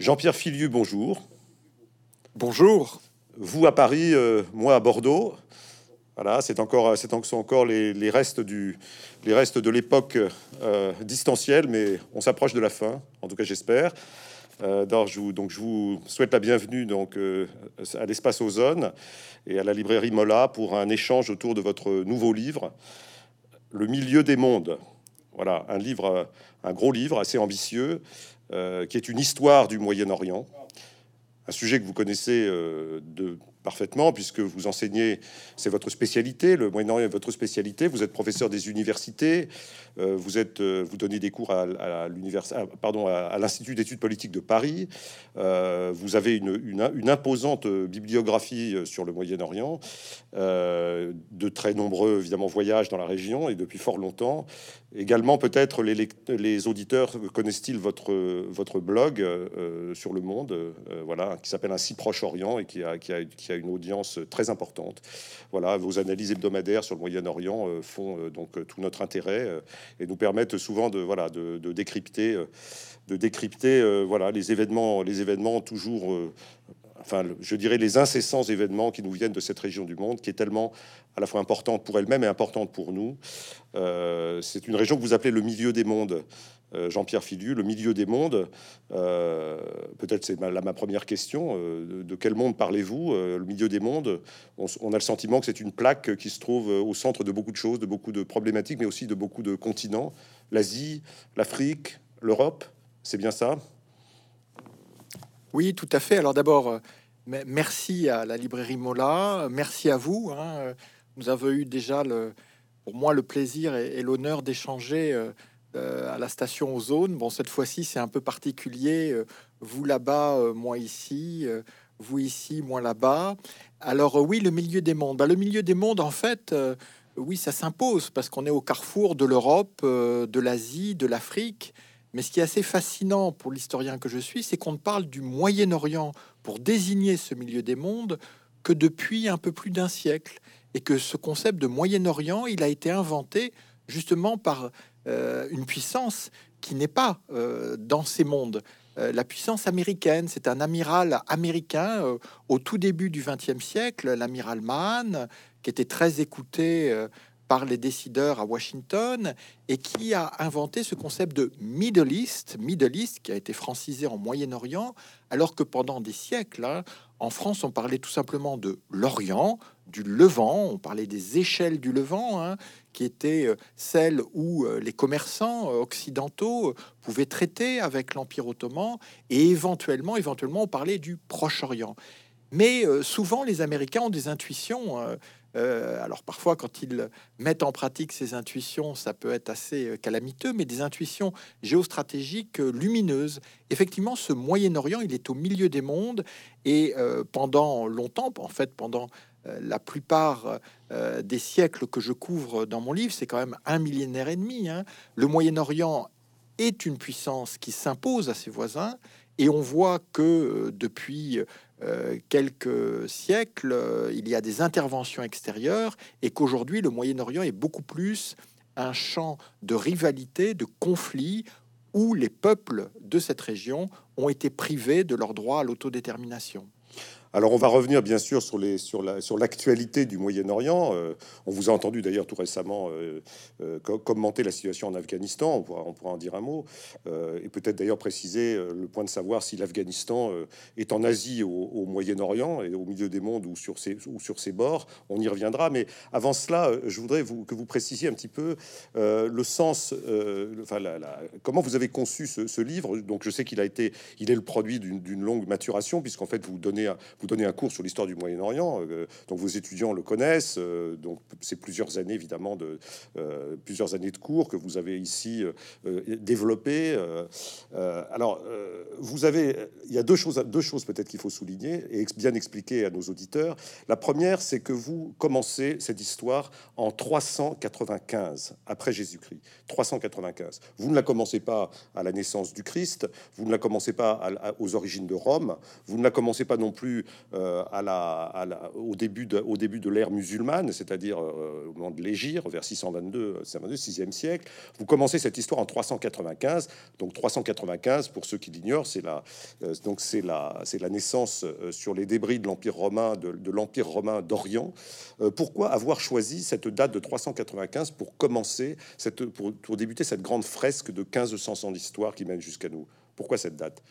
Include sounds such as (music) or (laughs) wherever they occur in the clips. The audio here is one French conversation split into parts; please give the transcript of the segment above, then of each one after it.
Jean-Pierre Filiu, bonjour. Bonjour. Vous à Paris, euh, moi à Bordeaux. Voilà, c'est encore, c'est encore les, restes du, les restes de l'époque euh, distancielle, mais on s'approche de la fin. En tout cas, j'espère. Euh, donc, je vous, donc, je vous souhaite la bienvenue donc euh, à l'espace Ozone et à la librairie Mola pour un échange autour de votre nouveau livre, Le milieu des mondes. Voilà, un livre, un gros livre assez ambitieux, euh, qui est une histoire du Moyen-Orient, un sujet que vous connaissez de parfaitement, puisque vous enseignez, c'est votre spécialité, le Moyen-Orient est votre spécialité, vous êtes professeur des universités, euh, vous, êtes, euh, vous donnez des cours à, à pardon, à, l'Institut d'études politiques de Paris, euh, vous avez une, une, imposante bibliographie sur le Moyen-Orient, de très nombreux, évidemment, voyages dans la région, et depuis fort longtemps. Également, peut-être, les, les, auditeurs connaissent-ils votre, votre blog sur le monde, voilà, qui s'appelle Ainsi Proche-Orient, et qui a, qui a, qui a une audience très importante. Voilà, vos analyses hebdomadaires sur le Moyen-Orient euh, font euh, donc euh, tout notre intérêt et nous permettent souvent de voilà de, décrypter de décrypter voilà les événements les événements toujours enfin, je dirais les incessants événements qui nous viennent de cette région du monde, qui est tellement à la fois importante pour elle-même et importante pour nous. c'est une région que vous appelez le milieu des mondes. Euh, Jean-Pierre Filiu, le milieu des mondes. Euh, peut-être c'est ma, ma première question. Euh, de quel monde parlez-vous Le milieu des mondes, on, a le sentiment que c'est une plaque qui se trouve au centre de beaucoup de choses, de beaucoup de problématiques, mais aussi de beaucoup de continents. L'Asie, l'Afrique, l'Europe, c'est bien ça? Oui, tout à fait. Alors d'abord, merci à la librairie Mola, merci à vous. Hein. Nous avons eu déjà le, pour moi le plaisir et l'honneur d'échanger à la station Ozone. Bon, cette fois-ci, c'est un peu particulier. Euh, vous là-bas, euh, moi ici. vous ici, moi là-bas. Alors oui, le milieu des mondes. Bah, le milieu des mondes, en fait, oui, ça s'impose parce qu'on est au carrefour de l'Europe, de l'Asie, de l'Afrique. Mais ce qui est assez fascinant pour l'historien que je suis, c'est qu'on ne parle du Moyen-Orient pour désigner ce milieu des mondes que depuis un peu plus d'un siècle. Et que ce concept de Moyen-Orient, il a été inventé justement par euh, une puissance qui n'est pas euh, dans ces mondes. Euh, la puissance américaine, c'est un amiral américain au tout début du XXe siècle, l'amiral Mahan, qui était très écouté par les décideurs à Washington et qui a inventé ce concept de Middle East, Middle East qui a été francisé en Moyen-Orient, alors que pendant des siècles, hein, en France, on parlait tout simplement de l'Orient, du Levant, on parlait des échelles du Levant, hein, qui étaient euh, celles où euh, les commerçants euh, occidentaux pouvaient traiter avec l'Empire ottoman, et éventuellement, éventuellement, on parlait du Proche-Orient. Mais souvent, les Américains ont des intuitions. alors parfois, quand ils mettent en pratique ces intuitions, ça peut être assez calamiteux, mais des intuitions géostratégiques lumineuses. Effectivement, ce Moyen-Orient, il est au milieu des mondes, et pendant longtemps, en fait, pendant la plupart euh, des siècles que je couvre dans mon livre, c'est quand même un millénaire et demi. Hein. Le Moyen-Orient est une puissance qui s'impose à ses voisins, et on voit que euh, depuis quelques siècles, il y a des interventions extérieures, et qu'aujourd'hui, le Moyen-Orient est beaucoup plus un champ de rivalité, de conflit, où les peuples de cette région ont été privés de leur droit à l'autodétermination. Alors on va revenir bien sûr sur, l'actualité du Moyen-Orient. Euh, on vous a entendu d'ailleurs tout récemment euh, euh, commenter la situation en Afghanistan, on pourra, en dire un mot, et peut-être d'ailleurs préciser le point de savoir si l'Afghanistan est en Asie au, Moyen-Orient et au milieu des mondes ou sur, ses, bords. On y reviendra, mais avant cela, je voudrais que vous précisiez un petit peu le sens, comment vous avez conçu ce, livre. Donc je sais qu'il a été, il est le produit d'une, longue maturation, puisqu'en fait vous donnez vous donnez un cours sur l'histoire du Moyen-Orient, euh, donc vos étudiants le connaissent. Euh, donc c'est plusieurs années évidemment de euh, plusieurs années de cours que vous avez ici développé. alors vous avez, il y a deux choses, deux choses peut-être qu'il faut souligner et bien expliquer à nos auditeurs. La première, c'est que vous commencez cette histoire en 395 après Jésus-Christ. 395. Vous ne la commencez pas à la naissance du Christ, vous ne la commencez pas aux origines de Rome, vous ne la commencez pas non plus la, au début de, l'ère musulmane, c'est-à-dire au moment de l'Égir, vers 622, 6e siècle. Vous commencez cette histoire en 395. Donc 395, pour ceux qui l'ignorent, c'est la, donc c'est la, c'est la naissance sur les débris de l'Empire romain, de, l'Empire romain d'Orient. pourquoi avoir choisi cette date de 395 pour commencer cette, pour, pour débuter cette grande fresque de 1500 ans d'histoire qui mène jusqu'à nous? Pourquoi cette date?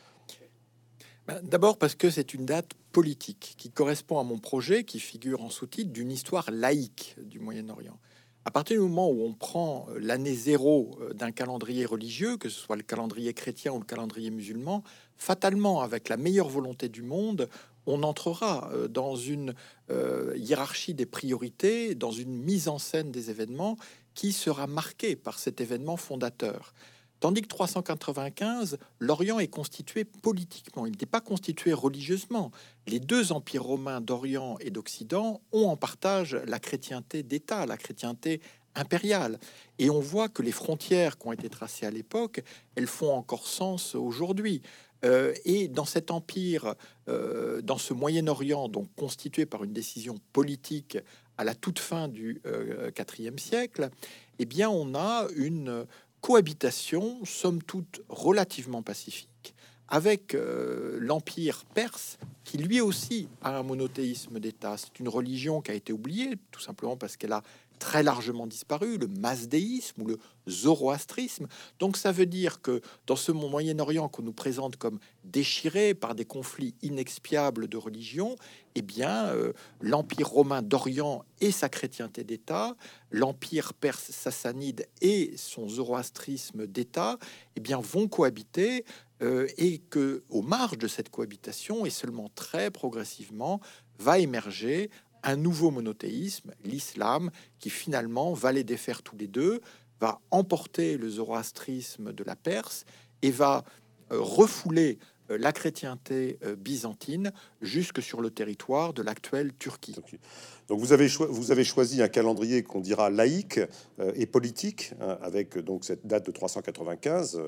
D'abord parce que c'est une date politique qui correspond à mon projet qui figure en sous-titre d'une histoire laïque du Moyen-Orient. À partir du moment où on prend euh, l'année zéro euh, d'un calendrier religieux, que ce soit le calendrier chrétien ou le calendrier musulman, fatalement, avec la meilleure volonté du monde, on entrera euh, dans une hiérarchie des priorités, dans une mise en scène des événements qui sera marquée par cet événement fondateur. Tandis que 395, l'Orient est constitué politiquement, il n'est pas constitué religieusement. Les deux empires romains d'Orient et d'Occident ont en partage la chrétienté d'État, la chrétienté impériale. Et on voit que les frontières qui ont été tracées à l'époque, elles font encore sens aujourd'hui. Euh, et dans cet empire, euh, dans ce Moyen-Orient, donc constitué par une décision politique à la toute fin du IVe euh, siècle, eh bien, on a une cohabitation, somme toute relativement pacifique, avec euh, l'Empire perse, qui lui aussi a un monothéisme d'État. C'est une religion qui a été oubliée, tout simplement parce qu'elle a très largement disparu, le masdéisme ou le zoroastrisme. Donc ça veut dire que dans ce Moyen-Orient qu'on nous présente comme déchiré par des conflits inexpiables de religion, eh bien euh, l'Empire romain d'Orient et sa chrétienté d'État, l'Empire perse sassanide et son zoroastrisme d'État, eh bien vont cohabiter euh, et que aux marges de cette cohabitation et seulement très progressivement va émerger un nouveau monothéisme, l'islam, qui finalement va les défaire tous les deux, va emporter le zoroastrisme de la Perse et va euh, refouler euh, la chrétienté euh, byzantine jusque sur le territoire de l'actuelle Turquie. Donc vous avez, choisi un calendrier qu'on dira laïque euh, et politique, hein, avec donc cette date de 395,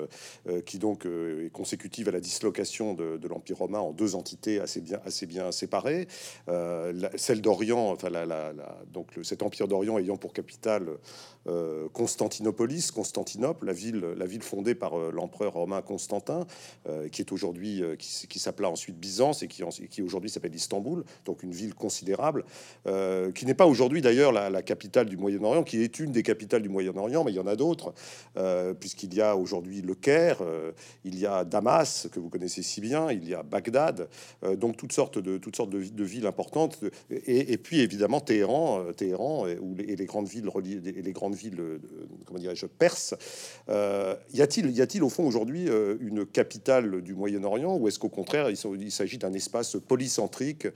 qui donc est consécutive à la dislocation de, l'Empire romain en deux entités assez bien, séparées. celle d'Orient, enfin donc cet empire d'Orient ayant pour capitale Constantinopolis, Constantinople, la ville, fondée par l'empereur romain Constantin, qui est aujourd'hui euh, qui, s'appela ensuite Byzance et qui aujourd'hui s'appelle Istanbul, donc une ville considérable, euh, qui n'est pas aujourd'hui d'ailleurs la, capitale du Moyen-Orient, qui est une des capitales du Moyen-Orient, mais il y en a d'autres, euh, puisqu'il y a aujourd'hui le Caire, il y a Damas, que vous connaissez si bien, il y a Bagdad, donc toutes sortes de, toutes sortes de, villes importantes, et, puis évidemment Téhéran, Téhéran et, où les, grandes villes reliées, les grandes villes, comment dirais-je, perses. y a-t-il, y a-t-il au fond aujourd'hui une capitale du Moyen-Orient ou est-ce qu'au contraire, il s'agit d'un espace polycentrique,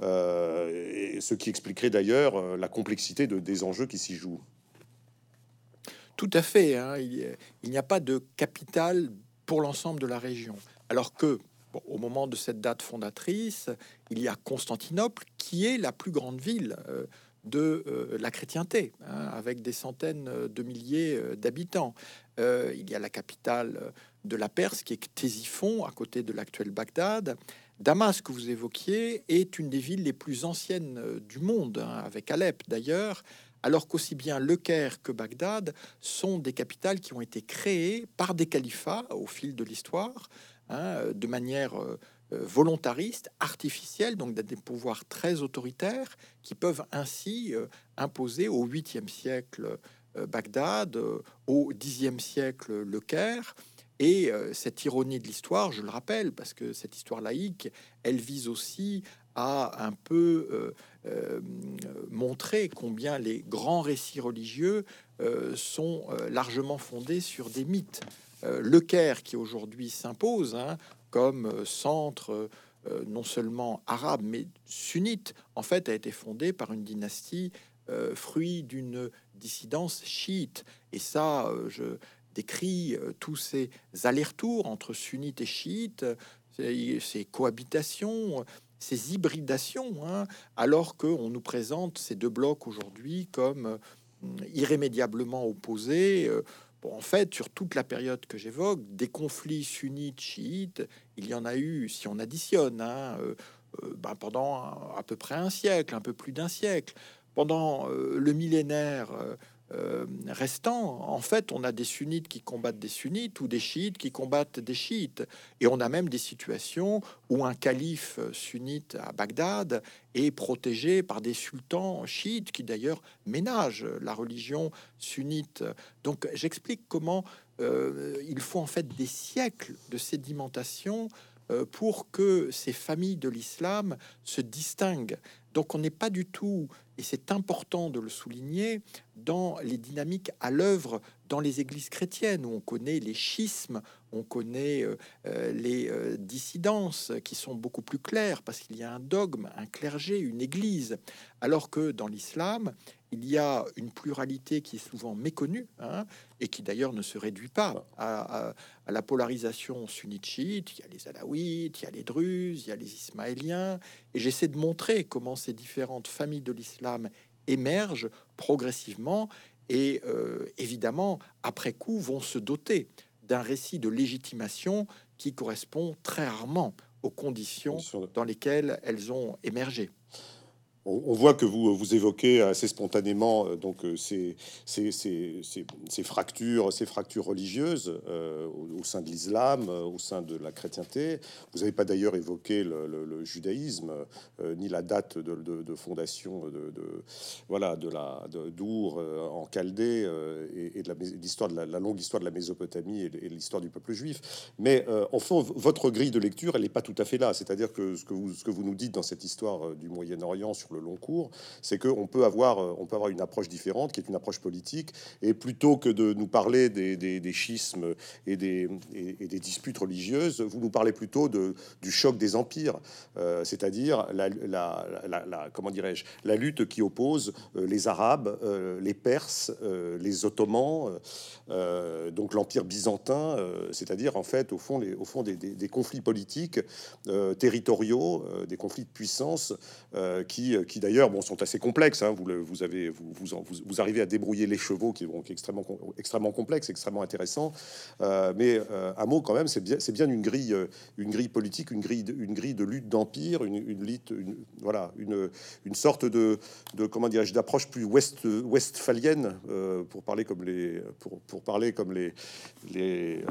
euh, ce qui expliquerait d'ailleurs euh, la complexité de, des enjeux qui s'y jouent Tout à fait. Hein. Il n'y a pas de capitale pour l'ensemble de la région. Alors que, au moment de cette date fondatrice, il y a Constantinople, qui est la plus grande ville. Euh, de la chrétienté, hein, avec des centaines de milliers d'habitants. il y a la capitale de la Perse, qui est Ctésiphon, à côté de l'actuel Bagdad. Damas, que vous évoquiez, est une des villes les plus anciennes euh, du monde, hein, avec Alep d'ailleurs, alors qu'aussi bien Le Caire que Bagdad sont des capitales qui ont été créées par des califats au fil de l'histoire, hein, de manière euh, euh, volontariste, artificielle, donc des pouvoirs très autoritaires qui peuvent ainsi imposer au 8e siècle Bagdad, au 10e siècle Le Caire, et euh, cette ironie de l'histoire, je le rappelle, parce que cette histoire laïque, elle vise aussi à un peu euh, euh, montrer combien les grands récits religieux sont largement fondés sur des mythes. le Caire, qui aujourd'hui s'impose hein, comme centre non seulement arabe, mais sunnite, en fait, a été fondé par une dynastie fruit d'une dissidence chiite. Et ça, je, décrit euh, tous ces allers-retours entre sunnites et chiites, ces, cohabitations, ces hybridations, hein, alors qu'on nous présente ces deux blocs aujourd'hui comme euh, irrémédiablement opposés. Euh, en fait, sur toute la période que j'évoque, des conflits sunnites, chiites, il y en a eu, si on additionne, hein, ben, pendant à peu près un siècle, un peu plus d'un siècle. Pendant le millénaire euh, restant, en fait, on a des sunnites qui combattent des sunnites ou des chiites qui combattent des chiites. Et on a même des situations où un calife sunnite à Bagdad est protégé par des sultans chiites qui d'ailleurs ménagent la religion sunnite. Donc j'explique comment euh, il faut en fait des siècles de sédimentation euh, pour que ces familles de l'islam se distinguent. Donc on n'est pas du tout, et c'est important de le souligner, dans les dynamiques à l'œuvre dans les églises chrétiennes, où on connaît les schismes, on connaît euh, euh, les euh, dissidences qui sont beaucoup plus claires, parce qu'il y a un dogme, un clergé, une église, alors que dans l'islam, il y a une pluralité qui est souvent méconnue, hein, et qui d'ailleurs ne se réduit pas à, la polarisation sunnite-chiite. Il y a les alaouites, il y a les druzes, il y a les ismaéliens, et j'essaie de montrer comment ces différentes familles de l'islam émergent progressivement et euh, évidemment, après coup, vont se doter d'un récit de légitimation qui correspond très rarement aux conditions dans lesquelles elles ont émergé on, voit que vous, vous évoquez assez spontanément euh, donc euh, ces, ces, ces, fractures, ces fractures religieuses euh, au, sein de l'islam, au sein de la chrétienté. Vous n'avez pas d'ailleurs évoqué le, judaïsme ni la date de, fondation de, voilà de la d'Our en Chaldée et, de l'histoire de la, longue histoire de la Mésopotamie et, l'histoire du peuple juif. Mais en fond, votre grille de lecture, elle n'est pas tout à fait là. C'est-à-dire que ce que vous ce que vous nous dites dans cette histoire du Moyen-Orient sur le long cours, c'est qu'on peut avoir, euh, on peut avoir une approche différente, qui est une approche politique, et plutôt que de nous parler des, des, schismes et des, et, des, disputes religieuses, vous nous parlez plutôt de, du choc des empires, euh, c'est-à-dire la, la, la, comment dirais-je, la lutte qui oppose euh, les Arabes, les Perses, les Ottomans, donc l'empire byzantin, c'est-à-dire en fait au fond, les, au fond des, des conflits politiques territoriaux, des conflits de puissance qui qui d'ailleurs bon, sont assez complexes. Hein. Vous, vous, avez, vous, vous, vous, arrivez à débrouiller les chevaux qui, vont extrêmement, extrêmement complexes, extrêmement intéressants. Euh, mais euh, un mot quand même, c'est bien, c'est bien une grille, euh, une grille politique, une grille, une grille de lutte d'empire, une, une, voilà, une, une sorte de, de comment dirais-je, d'approche plus ouest, westphalienne pour parler comme les, pour, parler comme les, les,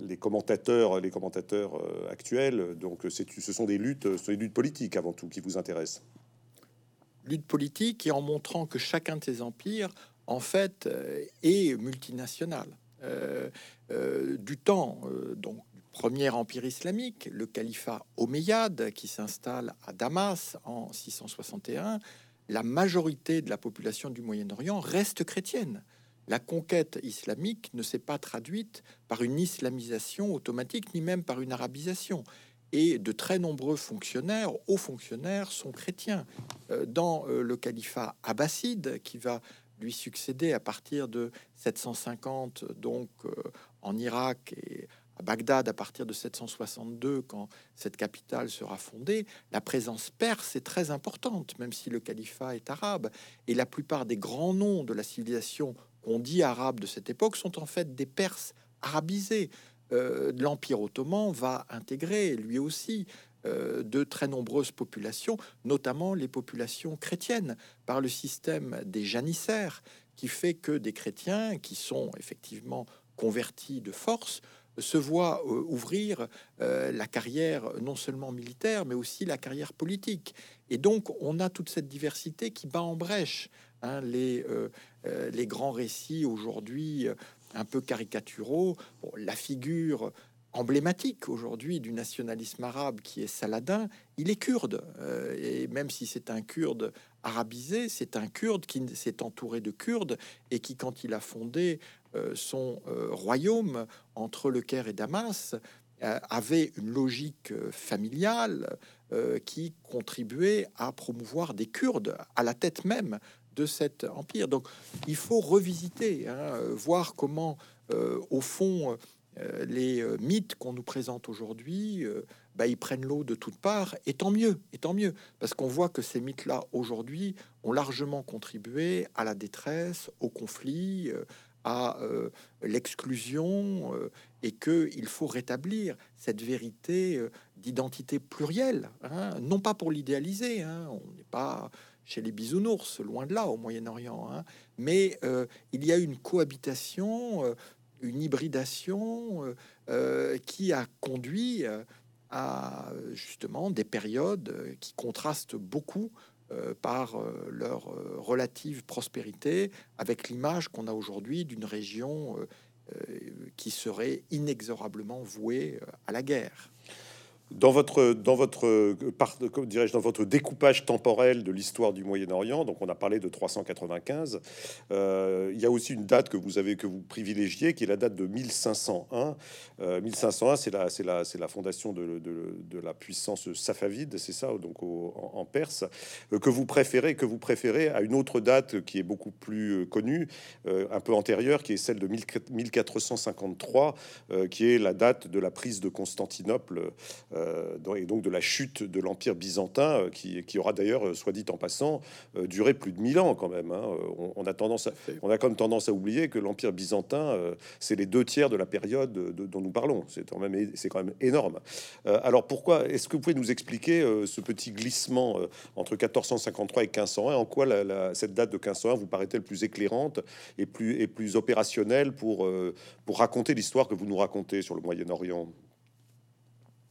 les commentateurs, les commentateurs actuels. Donc, ce sont des luttes, ce sont des luttes politiques avant tout qui vous intéressent lutte politique et en montrant que chacun de ces empires, en fait, euh, est multinational. Euh, euh, du temps, donc, du premier empire islamique, le califat omeyyade, qui s'installe à Damas en 661, la majorité de la population du Moyen-Orient reste chrétienne. La conquête islamique ne s'est pas traduite par une islamisation automatique, ni même par une arabisation et de très nombreux fonctionnaires, hauts fonctionnaires, sont chrétiens. Euh, dans euh, le califat abbasside, qui va lui succéder à partir de 750, donc euh, en Irak et à Bagdad à partir de 762, quand cette capitale sera fondée, la présence perse est très importante, même si le califat est arabe. Et la plupart des grands noms de la civilisation qu'on dit arabe de cette époque sont en fait des Perses arabisés. Euh, l'Empire ottoman va intégrer lui aussi euh, de très nombreuses populations, notamment les populations chrétiennes, par le système des janissaires, qui fait que des chrétiens qui sont effectivement convertis de force se voient euh, ouvrir la carrière non seulement militaire, mais aussi la carrière politique. Et donc, on a toute cette diversité qui bat en brèche hein, les, les grands récits aujourd'hui un peu caricaturaux. la figure emblématique aujourd'hui du nationalisme arabe qui est Saladin, il est kurde. Euh, et même si c'est un kurde arabisé, c'est un kurde qui s'est entouré de kurdes et qui, quand il a fondé euh, son euh, royaume entre le Caire et Damas, avait une logique familiale qui contribuait à promouvoir des Kurdes à la tête même de cet empire. Donc il faut revisiter, hein, voir comment, euh, au fond, euh, les euh, mythes qu'on nous présente aujourd'hui, bah, ils prennent l'eau de toutes parts, et tant mieux, et tant mieux, parce qu'on voit que ces mythes-là, aujourd'hui, ont largement contribué à la détresse, au conflit, à l'exclusion et qu'il faut rétablir cette vérité d'identité plurielle, hein. non pas pour l'idéaliser, hein. on n'est pas chez les bisounours, loin de là au Moyen-Orient, hein. mais il y a une cohabitation, une hybridation qui a conduit à justement des périodes qui contrastent beaucoup euh, par euh, leur euh, relative prospérité, avec l'image qu'on a aujourd'hui d'une région qui serait inexorablement vouée à la guerre. Dans votre, dans votre, dirais-je, dans votre découpage temporel de l'histoire du Moyen-Orient, donc on a parlé de 395, euh, il y a aussi une date que vous avez que vous privilégiez, qui est la date de 1501. 1501, c'est la, c'est la, c'est la fondation de, de, de, la puissance safavide, c'est ça, donc en, Perse, euh, que vous préférez, que vous préférez à une autre date qui est beaucoup plus euh, connue, un peu antérieure, qui est celle de 1453, qui est la date de la prise de Constantinople. Euh, et donc de la chute de l'Empire byzantin, euh, qui, qui aura d'ailleurs, euh, soit dit en passant, duré plus de 1000 ans quand même. Hein. On, a tendance à, on a comme tendance à oublier que l'Empire byzantin, c'est les deux tiers de la période dont nous parlons. C'est quand même, c'est quand même énorme. alors pourquoi Est-ce que vous pouvez nous expliquer ce petit glissement entre 1453 et 1501 En quoi la, cette date de 1501 vous paraît-elle plus éclairante et plus, et plus opérationnelle pour, pour raconter l'histoire que vous nous racontez sur le Moyen-Orient?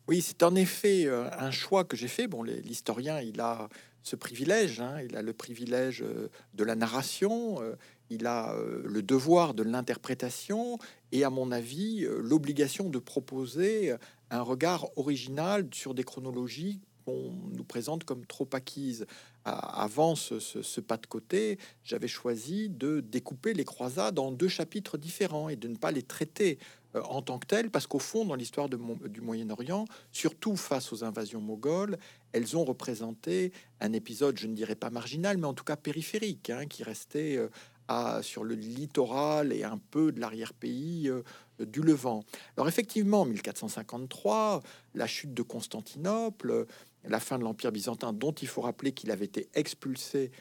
Oui, c'est en effet euh, un choix que j'ai fait. Bon, l'historien, il a ce privilège, hein. il a le privilège euh, de la narration, euh, il a le devoir de l'interprétation et, à mon avis, l'obligation de proposer un regard original sur des chronologies qu'on nous présente comme trop acquises. Avant ce, pas de côté, j'avais choisi de découper les croisades en deux chapitres différents et de ne pas les traiter en tant que telles, parce qu'au fond, dans l'histoire du Moyen-Orient, surtout face aux invasions mogholes, elles ont représenté un épisode, je ne dirais pas marginal, mais en tout cas périphérique, hein, qui restait euh, sur le littoral et un peu de l'arrière-pays euh, du Levant. Alors effectivement, 1453, la chute de Constantinople, la fin de l'Empire byzantin, dont il faut rappeler qu'il avait été expulsé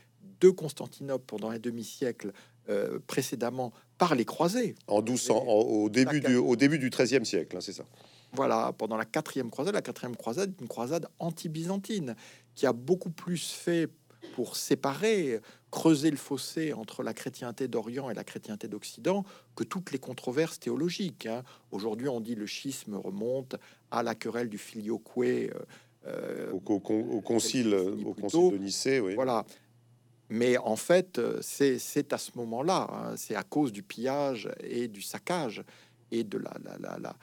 de Constantinople pendant un demi-siècle euh, précédemment par les croisés. En 1200, au début du, au début du XIIIe siècle, hein, c'est ça. Voilà, pendant la quatrième croisade, la quatrième croisade, une croisade anti-byzantine qui a beaucoup plus fait pour séparer, creuser le fossé entre la chrétienté d'Orient et la chrétienté d'Occident que toutes les controverses théologiques. Hein. Aujourd'hui, on dit le schisme remonte à la querelle du filioque. Euh, euh, au, au, concile, au concile de Nicée, oui. Voilà. Mais en fait, euh, c'est à ce moment-là, hein, c'est à cause du pillage et du saccage et de la, la,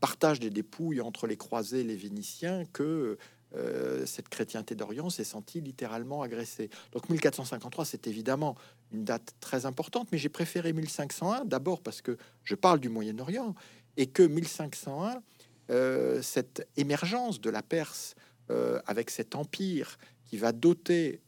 partage des dépouilles entre les croisés et les Vénitiens que euh, cette chrétienté d'Orient s'est sentie littéralement agressée. Donc 1453, c'est évidemment une date très importante, mais j'ai préféré 1501 d'abord parce que je parle du Moyen-Orient et que 1501, euh, cette émergence de la Perse avec cet empire qui va doter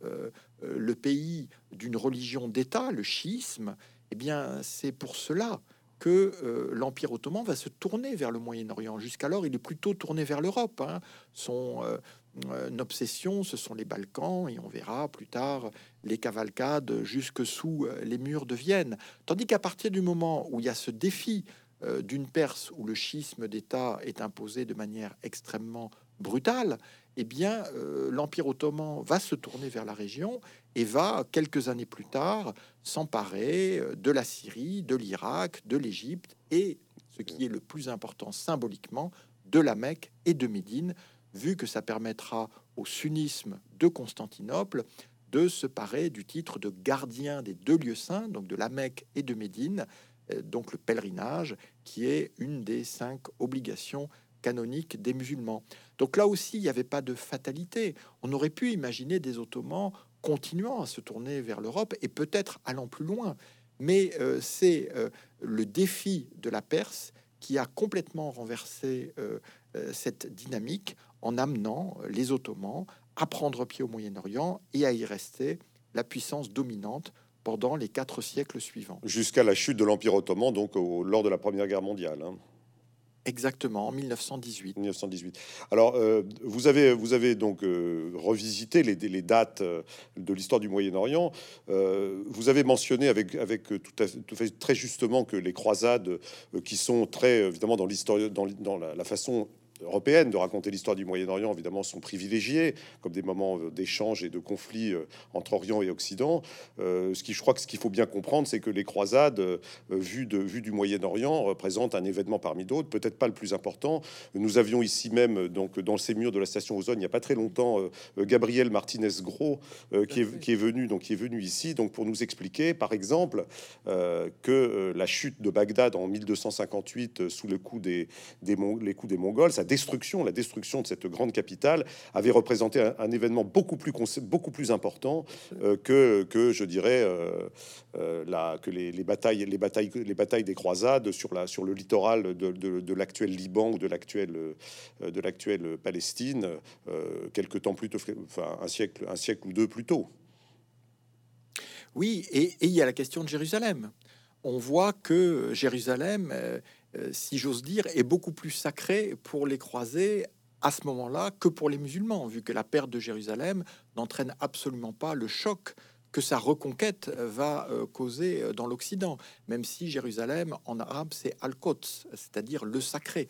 le pays d'une religion d'État, le schisme, eh bien, c'est pour cela que euh, l'Empire ottoman va se tourner vers le Moyen-Orient. Jusqu'alors, il est plutôt tourné vers l'Europe. Hein. Son euh, obsession, ce sont les Balkans, et on verra plus tard les cavalcades jusque sous les murs de Vienne. Tandis qu'à partir du moment où il y a ce défi d'une Perse où le schisme d'État est imposé de manière extrêmement brutale, eh bien, euh, l'Empire ottoman va se tourner vers la région et va, quelques années plus tard, s'emparer euh, de la Syrie, de l'Irak, de l'Égypte et, ce qui est le plus important symboliquement, de la Mecque et de Médine, vu que ça permettra au sunnisme de Constantinople de se parer du titre de gardien des deux lieux saints, donc de la Mecque et de Médine, euh, donc le pèlerinage, qui est une des cinq obligations canoniques des musulmans. Donc là aussi, il n'y avait pas de fatalité. On aurait pu imaginer des Ottomans continuant à se tourner vers l'Europe et peut-être allant plus loin. Mais euh, c'est euh, le défi de la Perse qui a complètement renversé euh, cette dynamique en amenant les Ottomans à prendre pied au Moyen-Orient et à y rester la puissance dominante pendant les quatre siècles suivants. Jusqu'à la chute de l'Empire ottoman, donc lors de la Première Guerre mondiale. Hein. Exactement, en 1918. 1918. Alors, euh, vous, avez, vous avez donc euh, revisité les, dates euh, de l'histoire du Moyen-Orient. vous avez mentionné avec, avec tout, à, fait, très justement que les croisades, qui sont très évidemment dans dans, dans la, la, façon européenne de raconter l'histoire du Moyen-Orient, évidemment, sont privilégiés comme des moments euh, d'échange et de conflit euh, entre Orient et Occident. Euh, ce qui, je crois que ce qu'il faut bien comprendre, c'est que les croisades, vues de du Moyen-Orient, représentent un événement parmi d'autres, peut-être pas le plus important. Nous avions ici même, donc dans ces murs de la station Ozone, il n'y a pas très longtemps, Gabriel Martinez Gros, qui est, qui, est, venu, donc qui est venu ici, donc pour nous expliquer, par exemple, que la chute de Bagdad en 1258 sous le coup des, des les coups des Mongols, ça destruction, la destruction de cette grande capitale avait représenté un, événement beaucoup plus, important euh, que, que, je dirais, euh, euh, que les, batailles, les, batailles, les batailles des croisades sur, la, sur le littoral de, l'actuel Liban ou de l'actuel de l'actuelle Palestine, quelques temps plus tôt, enfin un siècle, un siècle ou deux plus tôt. Oui, et il y a la question de Jérusalem. On voit que Jérusalem si j'ose dire, est beaucoup plus sacré pour les croisés à ce moment-là que pour les musulmans, vu que la perte de Jérusalem n'entraîne absolument pas le choc que sa reconquête va euh, causer euh, dans l'Occident, même si Jérusalem en arabe c'est Al-Quds, c'est-à-dire le sacré.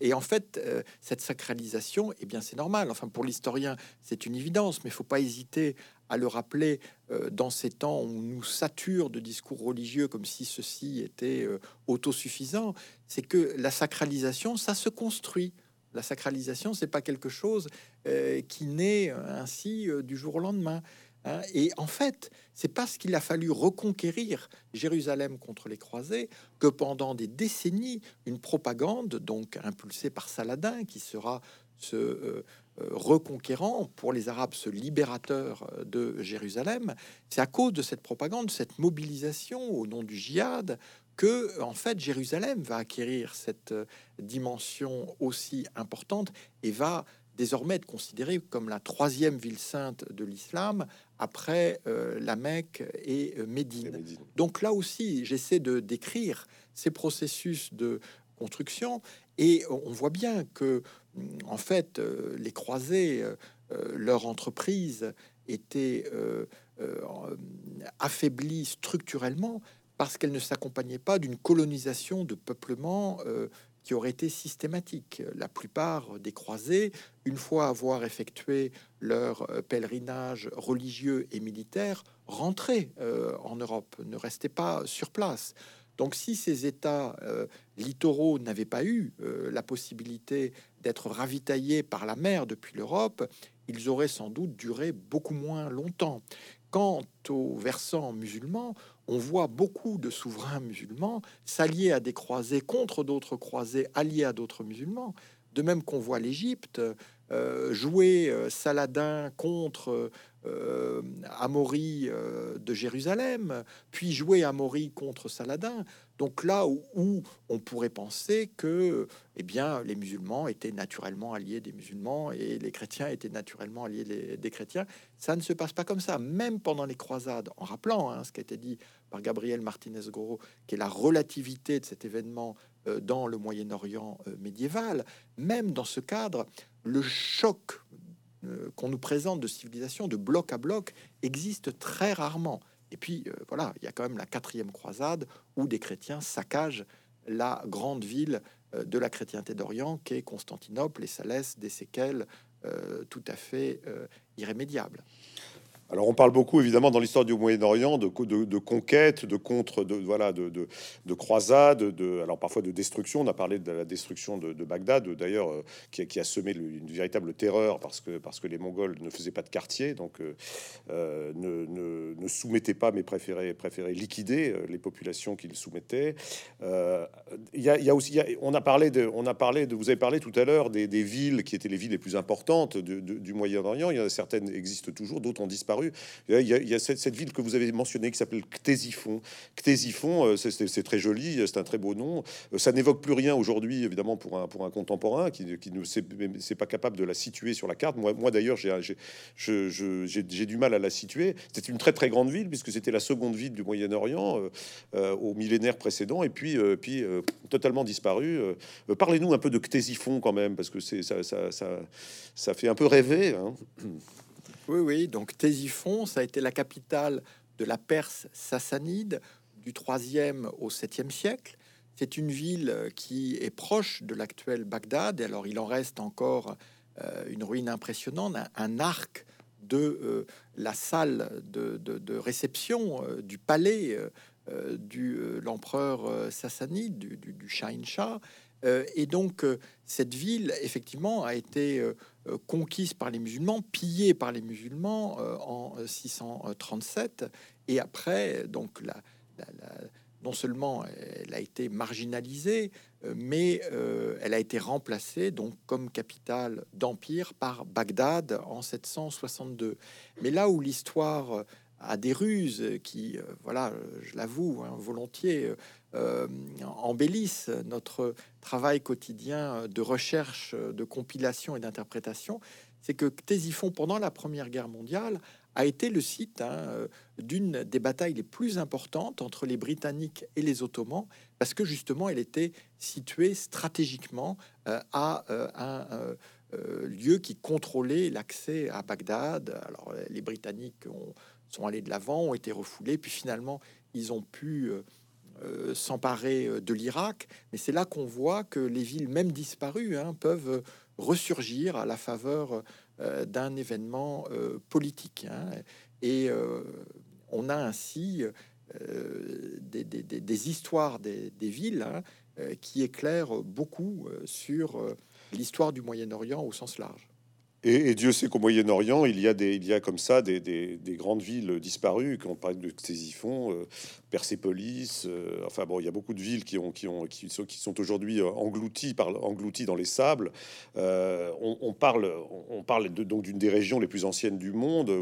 Et en fait, cette sacralisation, eh bien, c'est normal. Enfin, pour l'historien, c'est une évidence, mais il faut pas hésiter à le rappeler euh, dans ces temps où on nous sature de discours religieux comme si ceci était euh, autosuffisant, c'est que la sacralisation, ça se construit. La sacralisation, c'est pas quelque chose euh, qui naît ainsi du jour au lendemain. Hein. Et en fait, c'est parce qu'il a fallu reconquérir Jérusalem contre les croisés que pendant des décennies, une propagande, donc impulsée par Saladin, qui sera ce reconquérant, pour les Arabes, ce libérateur euh, de Jérusalem, c'est à cause de cette propagande, cette mobilisation au nom du djihad, que en fait Jérusalem va acquérir cette euh, dimension aussi importante et va désormais être considérée comme la troisième ville sainte de l'islam après la Mecque et Médine. Donc là aussi, j'essaie de décrire ces processus de construction et on voit bien que en fait, euh, les croisés, euh, euh, leur entreprise était affaiblie structurellement parce qu'elle ne s'accompagnait pas d'une colonisation de peuplement qui aurait été systématique. La plupart des croisés, une fois avoir effectué leur pèlerinage religieux et militaire, rentraient en Europe, ne restaient pas sur place. Donc si ces États littoraux n'avaient pas eu la possibilité d'être ravitaillés par la mer depuis l'Europe, ils auraient sans doute duré beaucoup moins longtemps. Quant au versant musulman, on voit beaucoup de souverains musulmans s'allier à des croisés contre d'autres croisés alliés à d'autres musulmans. De même qu'on voit l'Égypte euh, jouer euh, Saladin contre euh, Amaury de Jérusalem, puis jouer Amaury contre Saladin. Donc là où, on pourrait penser que eh bien, les musulmans étaient naturellement alliés des musulmans et les chrétiens étaient naturellement alliés des chrétiens, ça ne se passe pas comme ça. Même pendant les croisades, en rappelant hein, ce qui a été dit par Gabriel Martinez-Goro, qui est la relativité de cet événement dans le Moyen-Orient médiéval, même dans ce cadre, le choc euh, qu'on nous présente de civilisation de bloc à bloc existe très rarement. Et puis, euh, voilà, il y a quand même la quatrième croisade où des chrétiens saccagent la grande ville euh, de la chrétienté d'Orient, qui est Constantinople, et ça laisse des séquelles tout à fait irrémédiables. Alors on parle beaucoup évidemment dans l'histoire du Moyen-Orient de, de, de, conquête, de contre, de voilà, de, de, de croisade, de alors parfois de destruction. On a parlé de la destruction de, Bagdad, d'ailleurs, euh, qui, a semé une véritable terreur parce que parce que les Mongols ne faisaient pas de quartier, donc euh, euh, ne, ne, soumettaient pas, mais préféraient liquider les populations qu'ils soumettaient. Il aussi, on a parlé de, on a parlé vous avez parlé tout à l'heure des, des villes qui étaient les villes les plus importantes du Moyen-Orient. Il y en a certaines existent toujours, d'autres ont disparu Il y a, cette, ville que vous avez mentionnée qui s'appelle Ctésiphon. Ctésiphon, c'est très joli, c'est un très beau nom. Ça n'évoque plus rien aujourd'hui, évidemment, pour un, pour un contemporain qui, qui ne c'est pas capable de la situer sur la carte. Moi, d'ailleurs, j'ai du mal à la situer. C'était une très très grande ville puisque c'était la seconde ville du Moyen-Orient au millénaire précédent et puis, totalement disparu. Parlez-nous un peu de Ctésiphon quand même parce que ça, ça, ça, fait un peu rêver. Hein. Oui, oui. Donc Ctésiphon, ça a été la capitale de la Perse sassanide du 3e au 7e siècle. C'est une ville qui est proche de l'actuel Bagdad. Et alors, il en reste encore euh, une ruine impressionnante, un, arc de euh, la salle de, réception euh, du palais de l'empereur sassanide, du, du, du Shah. et donc, cette ville, effectivement, a été conquise par les musulmans, pillée par les musulmans en 637. Et après, donc, la, non seulement elle a été marginalisée, euh, mais euh, elle a été remplacée donc comme capitale d'empire par Bagdad en 762. Mais là où l'histoire a des ruses qui, euh, voilà, je l'avoue hein, volontiers, embellissent notre travail quotidien de recherche, de compilation et d'interprétation, c'est que Ctésiphon, pendant la Première Guerre mondiale, a été le site hein, euh, d'une des batailles les plus importantes entre les Britanniques et les Ottomans, parce que justement, elle était située stratégiquement euh, à euh, un lieu qui contrôlait l'accès à Bagdad. Alors, les Britanniques ont, sont allés de l'avant, ont été refoulés, puis finalement, ils ont pu s'emparer de l'Irak. Mais c'est là qu'on voit que les villes, même disparues, hein, peuvent ressurgir à la faveur euh, d'un événement euh, politique. Hein. Et euh, on a ainsi des, histoires des, villes hein, qui éclairent beaucoup sur l'histoire du Moyen-Orient au sens large. Et, Dieu sait qu'au Moyen-Orient, il y a comme ça des, des, grandes villes disparues. Quand on parle de Ctésiphon, euh, Persépolis, euh, enfin bon, il y a beaucoup de villes qui ont, qui ont, qui sont, aujourd'hui euh, englouties dans les sables. On, parle, on parle donc d'une des régions les plus anciennes du monde,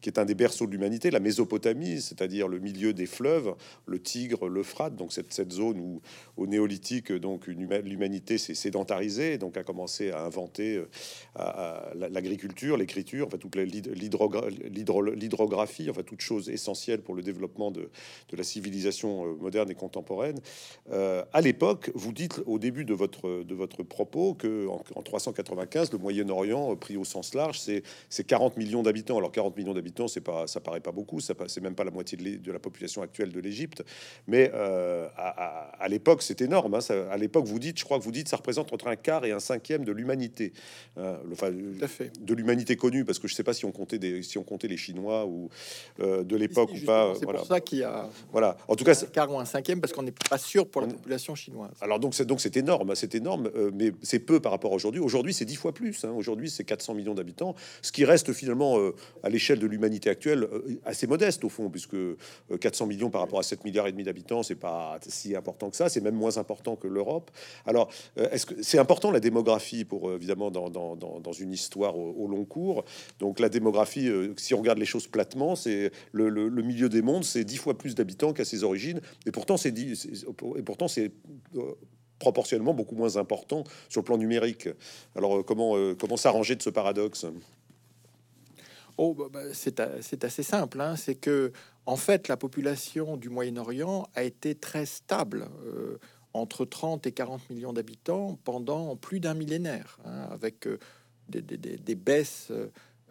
qui est un des berceaux de l'humanité, la Mésopotamie, c'est-à-dire le milieu des fleuves, le Tigre, l'Euphrate, donc cette, cette zone où, au néolithique, donc l'humanité s'est sédentarisée, donc a commencé à inventer l'agriculture, l'écriture, enfin toute l'hydrographie, enfin toute chose essentielle pour le développement de, la civilisation euh, moderne et contemporaine. Euh, à l'époque, vous dites au début de votre, propos que en, 395, le Moyen-Orient, euh, pris au sens large, c'est 40 millions d'habitants. Alors 40 millions d'habitants, c'est pas, ça paraît pas beaucoup, ça c'est même pas la moitié de, la population actuelle de l'Égypte, mais à, l'époque, c'est énorme. Hein. à l'époque, vous dites, je crois que vous dites, ça représente entre un quart et un cinquième de l'humanité. Enfin, de l'humanité connue, parce que je sais pas si on comptait des, si on comptait les Chinois ou euh, de l'époque ou pas. C'est pour ça qu'il y a. Voilà. En tout cas, car ou un cinquième, parce qu'on n'est pas sûr pour la population chinoise. Alors donc c'est donc c'est énorme, c'est énorme, euh, mais c'est peu par rapport à aujourd'hui. Aujourd'hui, c'est dix fois plus. Hein. Aujourd'hui, c'est 400 millions d'habitants, ce qui reste finalement euh, à l'échelle de l'humanité actuelle assez modeste au fond, puisque 400 millions par rapport à 7 milliards et demi d'habitants, c'est pas si important que ça. C'est même moins important que l'Europe. Alors, est-ce que c'est important la démographie pour évidemment dans, dans, dans dans une histoire au, long cours. Donc la démographie, euh, si on regarde les choses platement, c'est le, milieu des mondes, c'est dix fois plus d'habitants qu'à ses origines, et pourtant c'est et pourtant c'est euh, proportionnellement beaucoup moins important sur le plan numérique. Alors euh, comment comment s'arranger de ce paradoxe? Oh, bah, bah, c'est assez simple. Hein. C'est que, en fait, la population du Moyen-Orient a été très stable entre 30 et 40 millions d'habitants pendant plus d'un millénaire, hein, avec des, baisses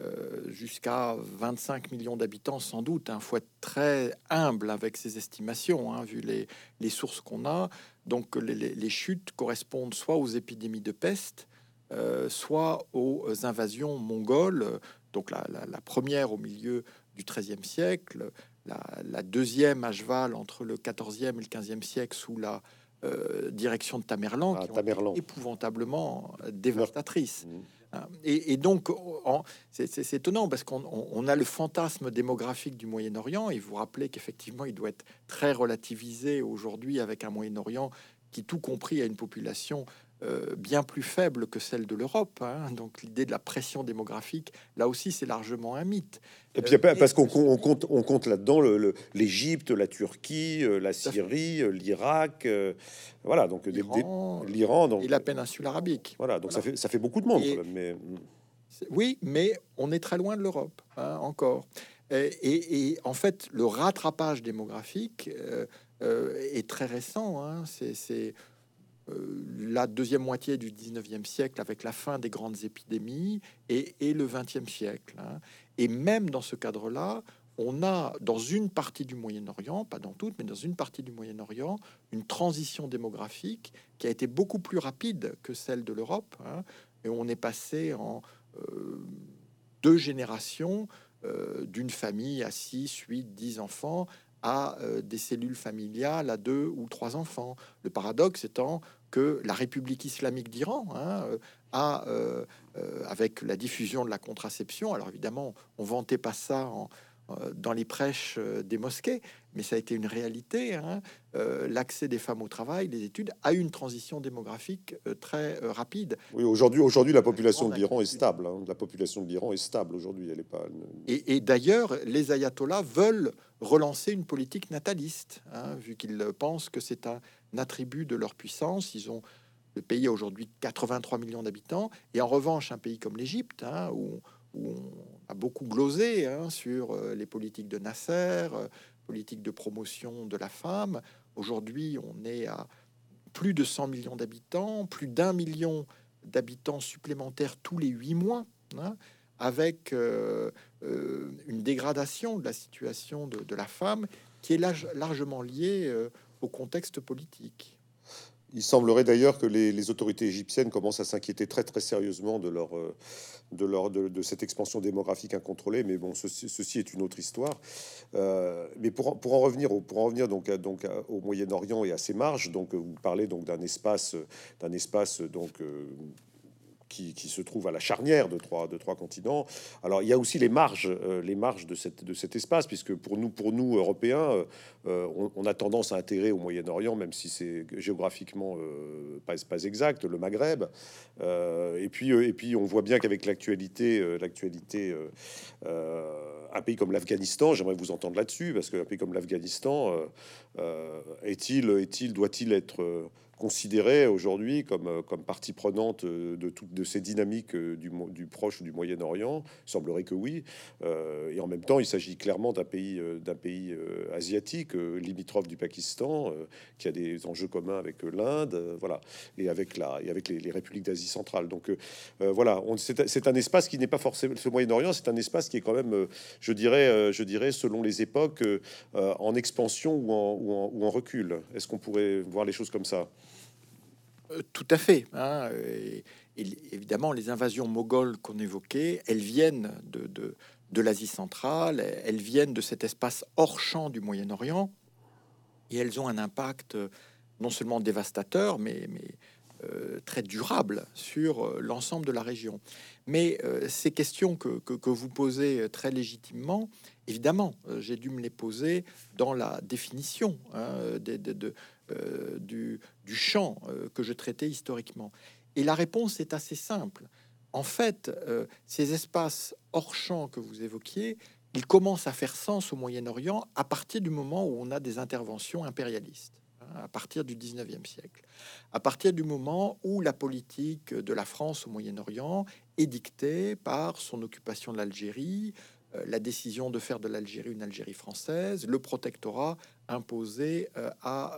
euh, jusqu'à 25 millions d'habitants sans doute. Il faut être très humble avec ces estimations, hein, vu les, sources qu'on a. Donc les, chutes correspondent soit aux épidémies de peste, euh, soit aux invasions mongoles. Donc la, première au milieu du XIIIe siècle, la, deuxième à cheval entre le XIVe et le XVe siècle sous la euh, direction de Tamerlan, ah, qui épouvantablement dévastatrice. Mmh. Hein. Et, donc, c'est étonnant parce qu'on a le fantasme démographique du Moyen-Orient et vous rappelez qu'effectivement, il doit être très relativisé aujourd'hui avec un Moyen-Orient qui, tout compris, a une population bien plus faible que celle de l'Europe. Hein. Donc l'idée de la pression démographique, là aussi, c'est largement un mythe. Et puis parce qu'on compte, on compte là-dedans l'Égypte, la Turquie, la Syrie, l'Irak, voilà donc l'Iran, donc et la péninsule arabique. Voilà, donc ça fait ça fait beaucoup de monde. mais oui, mais on est très loin de l'Europe hein, encore. Et, en fait, le rattrapage démographique euh, euh, est très récent. Hein. C'est euh, la deuxième moitié du 19e siècle avec la fin des grandes épidémies et, le 20e siècle. Hein. Et même dans ce cadre-là, on a dans une partie du Moyen-Orient, pas dans toute, mais dans une partie du Moyen-Orient, une transition démographique qui a été beaucoup plus rapide que celle de l'Europe. Hein. et on est passé en deux générations euh, d'une famille à 6, 8, 10 enfants à euh, des cellules familiales à deux ou trois enfants. Le paradoxe étant que la République islamique d'Iran hein, euh, a, avec la diffusion de la contraception, alors évidemment, on vantait pas ça euh, dans les prêches euh, des mosquées, mais ça a été une réalité. Hein. Euh, l'accès des femmes au travail, les études, a une transition démographique très rapide. Oui, aujourd'hui, aujourd'hui, la population de l'Iran est stable. Hein. La population de l'Iran est stable aujourd'hui. Elle est pas. Et, d'ailleurs, les ayatollahs veulent relancer une politique nataliste, hein, vu qu'ils pensent que c'est un attribut de leur puissance. Ils ont le pays a aujourd'hui 83 millions d'habitants, et en revanche, un pays comme l'Égypte, où où on a beaucoup glosé hein, sur euh, les politiques de Nasser, euh, politique de promotion de la femme. Aujourd'hui, on est à plus de 100 millions d'habitants, plus d'un million d'habitants supplémentaires tous les huit mois, hein, avec euh, une dégradation de la situation de, la femme qui est largement liée au contexte politique. Il semblerait d'ailleurs que les, autorités égyptiennes commencent à s'inquiéter très très sérieusement de leur, euh, de, leur de, cette expansion démographique incontrôlée. Mais bon, ceci, est une autre histoire. Euh, mais pour, pour en revenir, au, pour en revenir donc, donc au Moyen-Orient et à ses marges, donc vous parlez donc d'un espace, d'un espace donc euh, qui, se trouve à la charnière de trois, de trois continents. Alors il y a aussi les marges, euh, les marges de, cette, de cet espace, puisque pour nous, pour nous Européens, euh, euh, on, a tendance à intégrer au Moyen-Orient, même si c'est géographiquement pas, exact, le Maghreb. et puis et puis on voit bien qu'avec l'actualité, l'actualité, un pays comme l'Afghanistan, j'aimerais vous entendre là-dessus, parce qu'un pays comme l'Afghanistan est-il, est-il, doit-il être considéré aujourd'hui comme, euh, comme partie prenante euh, de toutes ces dynamiques euh, du, Proche ou du Moyen-Orient semblerait que oui. et en même temps, il s'agit clairement d'un pays, pays asiatique, limitrophe du Pakistan, qui a des enjeux communs avec l'Inde, voilà, et avec, les, républiques d'Asie centrale. Donc voilà, c'est un espace qui n'est pas forcément ce Moyen-Orient, c'est un espace qui est quand même, je dirais, selon les époques, en expansion ou ou en recul. Est-ce qu'on pourrait voir les choses comme ça? Euh, tout à fait. Hein, évidemment, les invasions mogholes qu'on évoquait, elles viennent de, l'Asie centrale, elles viennent de cet espace hors champ du Moyen-Orient, et elles ont un impact euh, non seulement dévastateur, mais, euh, très durable sur l'ensemble de la région. Mais ces questions que, vous posez très légitimement, évidemment, j'ai dû me les poser dans la définition hein, de, euh, du, champ euh, que je traitais historiquement Et la réponse est assez simple. En fait, euh, ces espaces hors champ que vous évoquiez, ils commencent à faire sens au Moyen-Orient à partir du moment où on a des interventions impérialistes, hein, à partir du 19e siècle, à partir du moment où la politique de la France au Moyen-Orient est dictée par son occupation de l'Algérie, la décision de faire de l'Algérie une Algérie française, le protectorat imposé à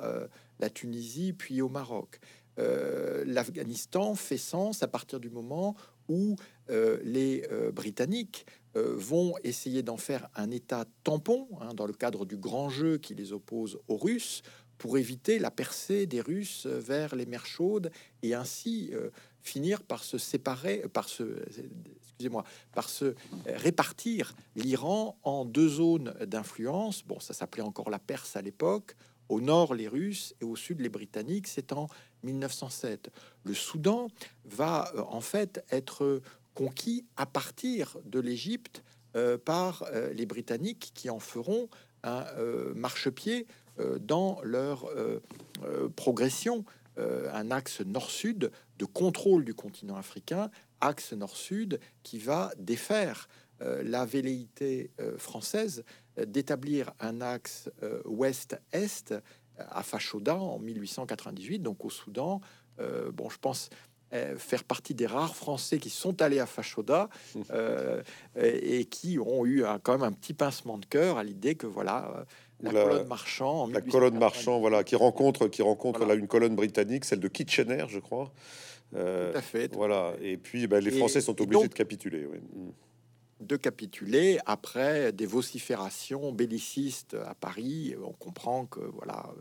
la Tunisie, puis au Maroc. Euh, L'Afghanistan fait sens à partir du moment où euh, les euh, Britanniques vont essayer d'en faire un État tampon hein, dans le cadre du grand jeu qui les oppose aux Russes pour éviter la percée des Russes vers les mers chaudes et ainsi finir par se séparer, par excusez-moi, par se répartir l'Iran en deux zones d'influence. Bon, ça s'appelait encore la Perse à l'époque au nord, les Russes et au sud, les Britanniques. C'est en 1907. Le Soudan va euh, en fait être conquis à partir de l'Égypte euh, par euh, les Britanniques qui en feront un marchepied dans leur progression, un axe nord-sud de contrôle du continent africain, axe nord-sud, qui va défaire la velléité française d'établir un axe ouest-est à Fashoda en 1898, donc au Soudan. bon, je pense euh, faire partie des rares Français qui sont allés à Fashoda (laughs) euh, et qui ont eu quand même un petit pincement de cœur à l'idée que voilà euh, la, colonne marchand, la colonne marchand, voilà, qui rencontre, qui rencontre là une colonne britannique, celle de Kitchener, je crois. Tout à fait. Voilà. Et puis, ben, les Français sont obligés de capituler. Mm. De capituler après des vociférations bellicistes à Paris. On comprend que voilà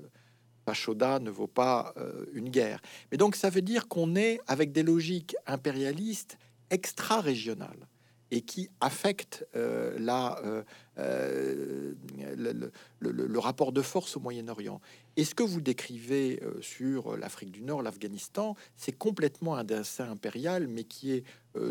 Pachoda ne vaut pas euh, une guerre. Mais donc ça veut dire qu'on est avec des logiques impérialistes extra-régionales et qui affectent euh, la, euh, le, rapport de force au Moyen-Orient. Et ce que vous décrivez sur l'Afrique du Nord, l'Afghanistan, c'est complètement un dessin impérial, mais qui est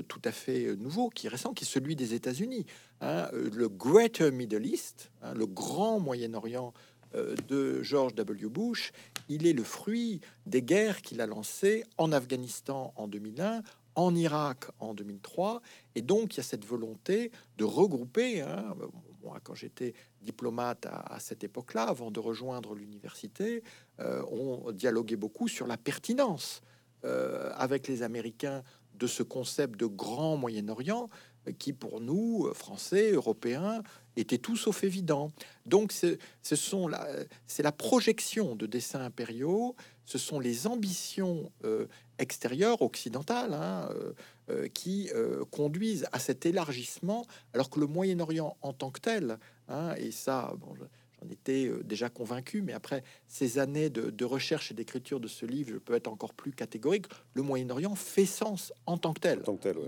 tout à fait nouveau, qui est récent, qui est celui des États-Unis. Hein. le Greater Middle East, hein, le grand Moyen-Orient euh, de George W. Bush, il est le fruit des guerres qu'il a lancées en Afghanistan en 2001, en Irak en 2003, et donc il y a cette volonté de regrouper. Hein, moi, quand j'étais diplomate à, cette époque-là, avant de rejoindre l'université, euh, on dialoguait beaucoup sur la pertinence euh, avec les Américains de ce concept de grand Moyen-Orient qui, pour nous, Français, Européens, était tout sauf évident. Donc, ce sont la, c'est la projection de dessins impériaux, ce sont les ambitions euh, extérieures, occidentales, hein, euh, euh, qui conduisent à cet élargissement, alors que le Moyen-Orient en tant que tel, hein, et ça, bon, J'en étais euh, déjà convaincu, mais après ces années de, recherche et d'écriture de ce livre, je peux être encore plus catégorique. Le Moyen-Orient fait sens en tant que tel.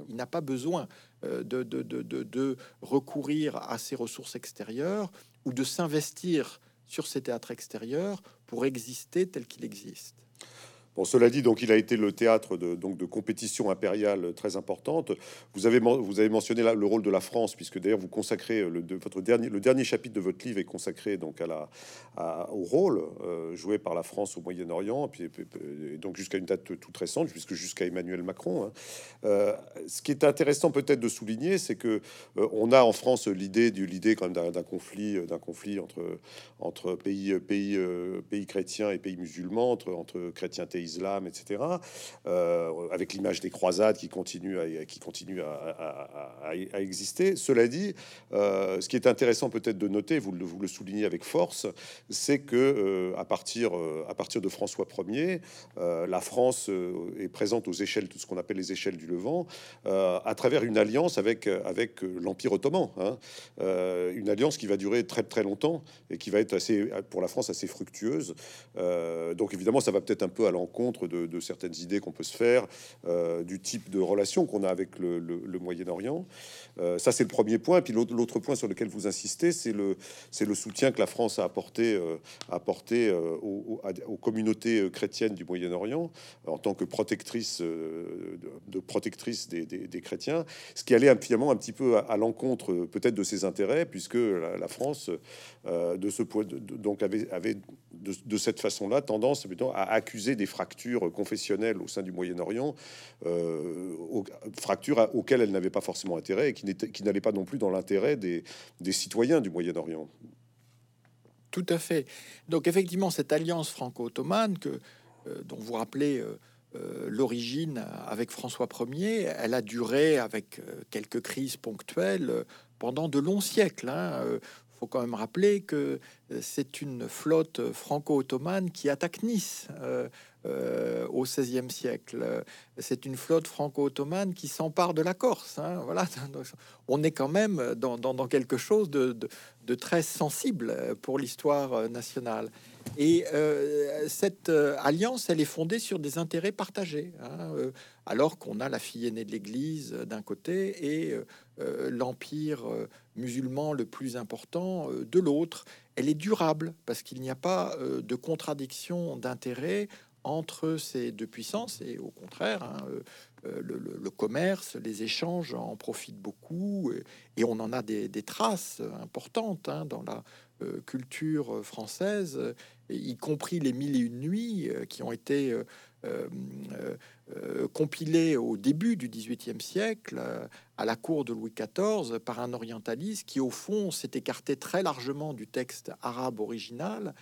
Il n'a pas besoin euh, de, de, recourir à ses ressources extérieures ou de s'investir sur ces théâtres extérieurs pour exister tel qu'il existe. Bon, cela dit, donc il a été le théâtre de, donc, de compétitions impériales très importantes. Vous avez, vous avez mentionné le rôle de la France, puisque d'ailleurs vous consacrez le, de, votre dernier, le dernier chapitre de votre livre est consacré donc à la, au rôle euh, joué par la France au Moyen-Orient, puis, et donc jusqu'à une date toute récente, puisque jusqu'à Emmanuel Macron. Hein. Euh, ce qui est intéressant peut-être de souligner, c'est que euh, on a en France l'idée du l'idée quand même d'un conflit, d'un conflit entre entre pays pays pays chrétiens et pays musulmans, entre entre chrétiens islam, etc. Euh, avec l'image des croisades qui continue à, qui continue à, exister. Cela dit, euh, ce qui est intéressant peut-être de noter, vous le, vous le soulignez avec force, c'est que euh, à partir à partir de François Ier, la France est présente aux échelles, tout ce qu'on appelle les échelles du Levant, à travers une alliance avec avec l'Empire ottoman, hein. une alliance qui va durer très très longtemps et qui va être assez pour la France assez fructueuse. donc évidemment, ça va peut-être un peu à l'encontre contre de, certaines idées qu'on peut se faire euh, du type de relation qu'on a avec le, Moyen-Orient. Euh, ça, c'est le premier point. Et puis l'autre point sur lequel vous insistez, c'est le, soutien que la France a apporté, euh, aux, communautés chrétiennes du Moyen-Orient en tant que protectrice, de, protectrice des, chrétiens, ce qui allait finalement un petit peu à, l'encontre peut-être de ses intérêts, puisque la, France, de ce point, donc avait, avait de, cette façon-là tendance à accuser des fractures confessionnelles au sein du Moyen-Orient, euh, fractures auxquelles elle n'avait pas forcément intérêt et qui, n'allaient pas non plus dans l'intérêt des, citoyens du Moyen-Orient. Tout à fait. Donc effectivement, cette alliance franco-ottomane euh, dont vous rappelez euh, l'origine avec François Ier, elle a duré avec quelques crises ponctuelles pendant de longs siècles. Hein faut quand même rappeler que euh, c'est une flotte franco-ottomane qui attaque Nice euh, euh, au XVIe siècle. C'est une flotte franco-ottomane qui s'empare de la Corse. Hein, voilà, (laughs) on est quand même dans, quelque chose de, très sensible pour l'histoire nationale. Et cette alliance, elle est fondée sur des intérêts partagés. Hein, alors qu'on a la fille aînée de l'Église d'un côté et l'empire musulman le plus important euh, de l'autre. Elle est durable parce qu'il n'y a pas euh, de contradiction d'intérêt entre ces deux puissances et au contraire, hein, euh, le, commerce, les échanges en profitent beaucoup et, on en a des, traces importantes hein, dans la culture française, y compris les mille et une nuits qui ont été compilé au début du XVIIIe siècle à la cour de Louis XIV par un orientaliste qui, au fond, s'est écarté très largement du texte arabe original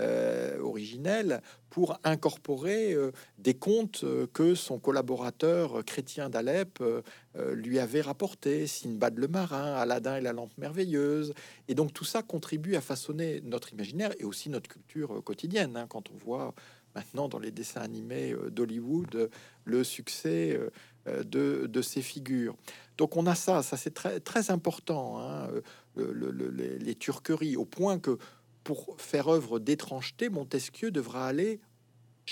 euh, originelle pour incorporer euh, des contes euh, que son collaborateur chrétien d'Alep lui avait rapportés, Sinbad le marin, Aladdin et la lampe merveilleuse. Et donc tout ça contribue à façonner notre imaginaire et aussi notre culture quotidienne. Hein, quand on voit maintenant dans les dessins animés d'Hollywood le succès de, de, ces figures. Donc on a ça, ça c'est très, très important, hein, les, les turqueries, au point que pour faire œuvre d'étrangeté, Montesquieu devra aller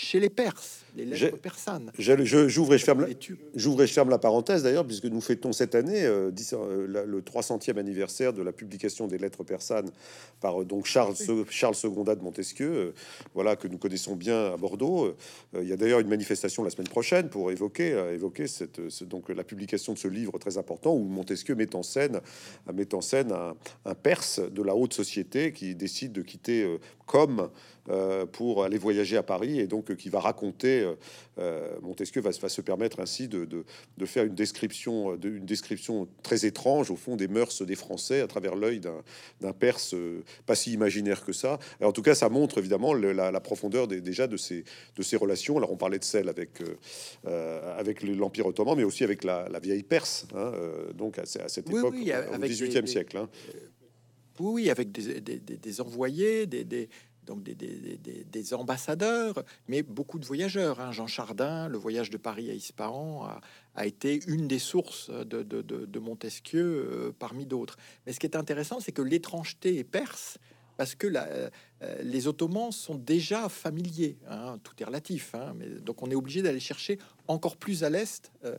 chez les Perses, les lettres persanes. J'ouvre et, je ferme la, j'ouvre et je ferme la parenthèse d'ailleurs, puisque nous fêtons cette année euh, euh, le 300e anniversaire de la publication des lettres persanes par euh, donc Charles, Charles Secondat de Montesquieu, voilà que nous connaissons bien à Bordeaux. il y a d'ailleurs une manifestation la semaine prochaine pour évoquer, évoquer cette, donc la publication de ce livre très important où Montesquieu met en scène, met en scène un, un Perse de la haute société qui décide de quitter comme euh, pour aller voyager à Paris et donc euh, qui va raconter euh, Montesquieu va, se permettre ainsi de, faire une description, de, une description très étrange au fond des mœurs des Français à travers l'œil d'un Perse pas si imaginaire que ça. en tout cas, ça montre évidemment la, profondeur déjà de ces, de ces relations. Alors on parlait de celle avec, avec l'Empire ottoman, mais aussi avec la, vieille Perse, hein, donc à, cette époque, au XVIIIe siècle. Hein. Oui, avec des, envoyés, des, donc des, ambassadeurs, mais beaucoup de voyageurs. Hein. Jean Chardin, le voyage de Paris à Ispahan, a, été une des sources de, Montesquieu euh, parmi d'autres. Mais ce qui est intéressant, c'est que l'étrangeté est perse parce que euh, les Ottomans sont déjà familiers. Hein. tout est relatif, hein. mais donc on est obligé d'aller chercher encore plus à l'est. Euh,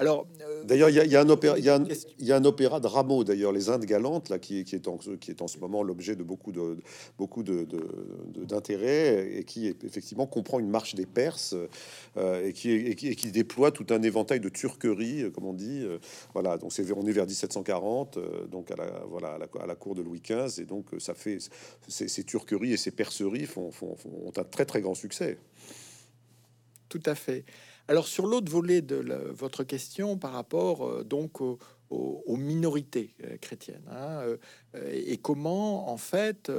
alors, euh, d'ailleurs, il y, a un opéra, il y, a un opéra de Rameau, d'ailleurs, les Indes galantes, là, qui, qui, est en, qui est en ce moment l'objet de beaucoup de beaucoup de, d'intérêt et qui effectivement comprend une marche des Perses euh, et, qui, et, qui, déploie tout un éventail de turqueries, euh, comme on dit. voilà, donc c'est on est vers 1740, donc à la voilà à la, cour de Louis XV, et donc ça fait ces, turqueries et ces perceries font, ont un très très grand succès. Tout à fait. Alors sur l'autre volet de votre question par rapport euh, donc aux, minorités euh, chrétiennes hein, euh, et comment en fait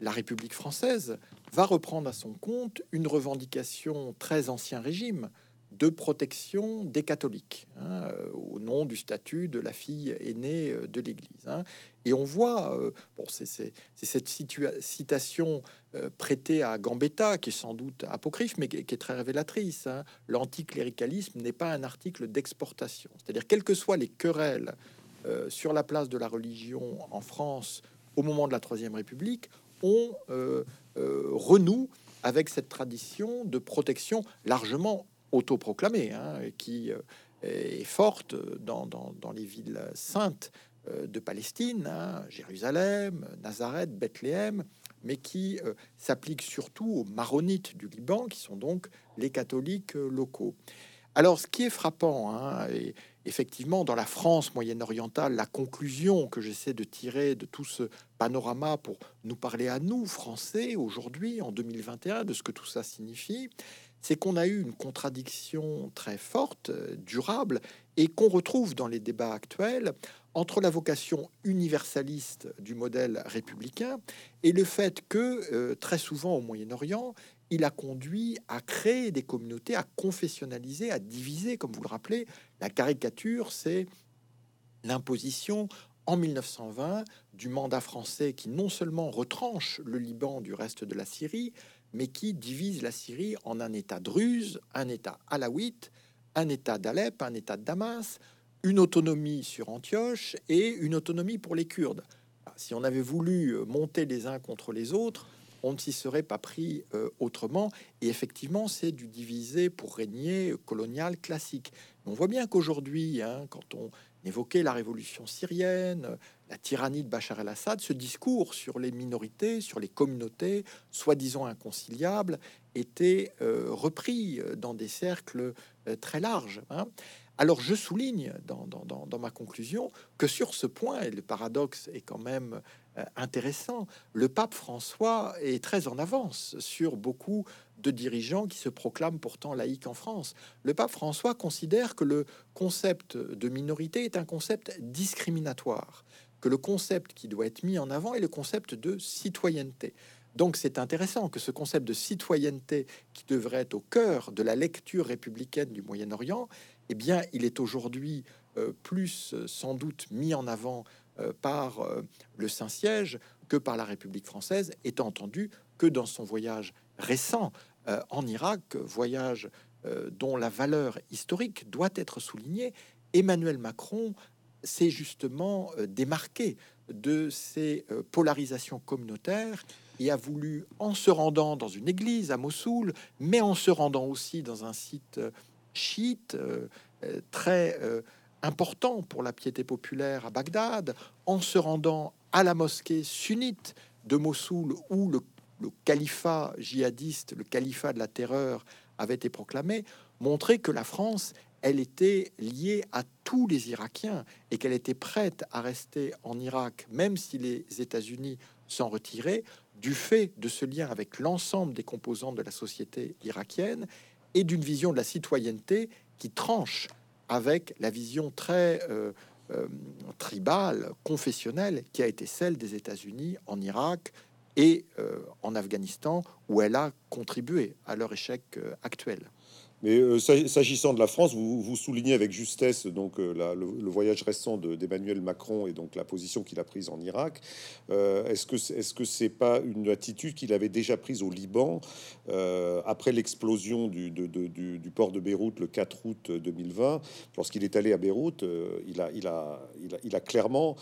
la République française va reprendre à son compte une revendication très ancien régime de protection des catholiques, hein, au nom du statut de la fille aînée euh, de l'Église. Hein. Et on voit, euh, bon, c'est cette citation euh, prêtée à Gambetta, qui est sans doute apocryphe, mais qui, est très révélatrice. Hein. L'anticléricalisme n'est pas un article d'exportation. C'est-à-dire, quelles que soient les querelles sur la place de la religion en France au moment de la Troisième République, on renoue avec cette tradition de protection largement autoproclamée, hein, qui euh, est forte dans, les villes saintes euh, de Palestine, hein, Jérusalem, Nazareth, Bethléem, mais qui euh, s'applique surtout aux maronites du Liban, qui sont donc les catholiques locaux. Alors, ce qui est frappant, hein, et effectivement, dans la France moyenne-orientale, la conclusion que j'essaie de tirer de tout ce panorama pour nous parler à nous, Français, aujourd'hui, en 2021, de ce que tout ça signifie, c'est qu'on a eu une contradiction très forte, euh, durable, et qu'on retrouve dans les débats actuels entre la vocation universaliste du modèle républicain et le fait que euh, très souvent au Moyen-Orient, il a conduit à créer des communautés, à confessionnaliser, à diviser, comme vous le rappelez. La caricature, c'est l'imposition en 1920 du mandat français qui non seulement retranche le Liban du reste de la Syrie, mais qui divise la Syrie en un État druze, un État alawite, un État d'Alep, un État de Damas, une autonomie sur Antioche et une autonomie pour les Kurdes. Si on avait voulu euh, monter les uns contre les autres, on ne s'y serait pas pris euh, autrement. Et effectivement, c'est du divisé pour régner colonial classique. On voit bien qu'aujourd'hui, hein, quand on évoquait la révolution syrienne, la tyrannie de Bachar el-Assad, ce discours sur les minorités, sur les communautés, soi-disant inconciliables, était euh, repris euh, dans des cercles euh, très larges. Hein. Alors je souligne dans, ma conclusion que sur ce point, et le paradoxe est quand même intéressant, le pape François est très en avance sur beaucoup de dirigeants qui se proclament pourtant laïcs en France. Le pape François considère que le concept de minorité est un concept discriminatoire, le concept qui doit être mis en avant est le concept de citoyenneté. Donc c'est intéressant que ce concept de citoyenneté qui devrait être au cœur de la lecture républicaine du Moyen-Orient, eh bien il est aujourd'hui euh, plus euh, sans doute mis en avant euh, par le Saint-Siège que par la République française, étant entendu que dans son voyage récent en Irak, voyage dont la valeur historique doit être soulignée, Emmanuel Macron s'est justement démarqué de ces polarisations communautaires. Et a voulu, en se rendant dans une église à Mossoul, mais en se rendant aussi dans un site euh, chiite euh, euh, très important pour la piété populaire à Bagdad, en se rendant à la mosquée sunnite de Mossoul où le, le califat djihadiste, le califat de la terreur avait été proclamé, montrer que la France elle était liée à tous les Irakiens et qu'elle était prête à rester en Irak, même si les États-Unis s'en retiraient, du fait de ce lien avec l'ensemble des composants de la société irakienne et d'une vision de la citoyenneté qui tranche avec la vision très euh, euh, tribale, confessionnelle, qui a été celle des États-Unis en Irak et euh, en Afghanistan, où elle a contribué à leur échec actuel. Mais euh, s'agissant de la France, vous, soulignez avec justesse donc euh, le, voyage récent d'Emmanuel Macron et donc la position qu'il a prise en Irak. Euh, est-ce que est-ce que c'est pas une attitude qu'il avait déjà prise au Liban après l'explosion du, port de Beyrouth le 4 août 2020 Lorsqu'il est allé à Beyrouth, il a, clairement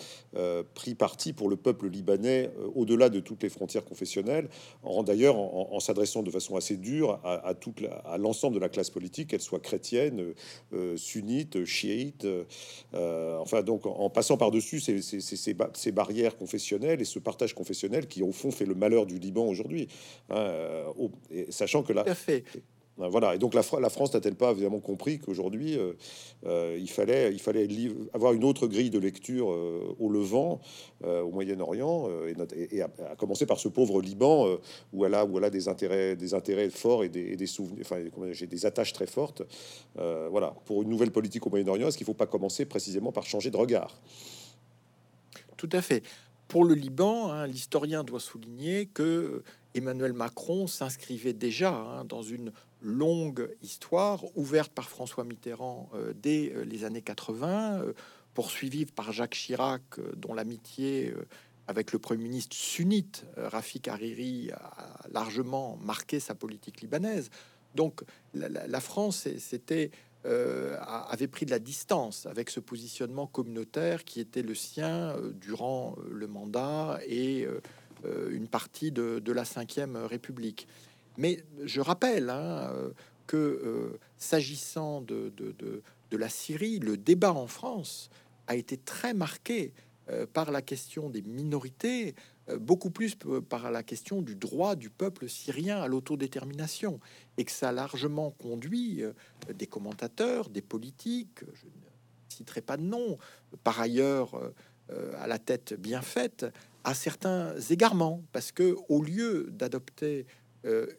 pris parti pour le peuple libanais au-delà de toutes les frontières confessionnelles, en d'ailleurs en, s'adressant de façon assez dure à l'ensemble de la classe politique, qu'elle soit chrétienne, euh, euh, sunnite, chiite, euh, enfin donc en, passant par-dessus ces, ces, barrières confessionnelles et ce partage confessionnel qui au fond fait le malheur du Liban aujourd'hui, hein, sachant que là, voilà, et donc la, la France n'a-t-elle pas évidemment compris qu'aujourd'hui euh, euh, il fallait, il fallait avoir une autre grille de lecture euh, au Levant, au Moyen-Orient, et, à, commencer par ce pauvre Liban où elle a, où elle a des intérêts, des intérêts forts et des, des souvenirs, enfin j'ai des attaches très fortes. voilà, pour une nouvelle politique au Moyen-Orient, est-ce qu'il ne faut pas commencer précisément par changer de regard? Tout à fait. Pour le Liban, hein, l'historien doit souligner que Emmanuel Macron s'inscrivait déjà hein, dans une longue histoire ouverte par François Mitterrand euh, dès euh, les années 80, euh, poursuivie par Jacques Chirac, dont l'amitié avec le Premier ministre sunnite Rafik Hariri a largement marqué sa politique libanaise. Donc la, France avait pris de la distance avec ce positionnement communautaire qui était le sien durant le mandat et une partie de la Ve République. Mais je rappelle hein, euh, que euh, s'agissant de, la Syrie, le débat en France a été très marqué euh, par la question des minorités, beaucoup plus par la question du droit du peuple syrien à l'autodétermination, et que ça a largement conduit des commentateurs, des politiques, je ne citerai pas de nom, par ailleurs à la tête bien faite, à certains égarements, parce que au lieu d'adopter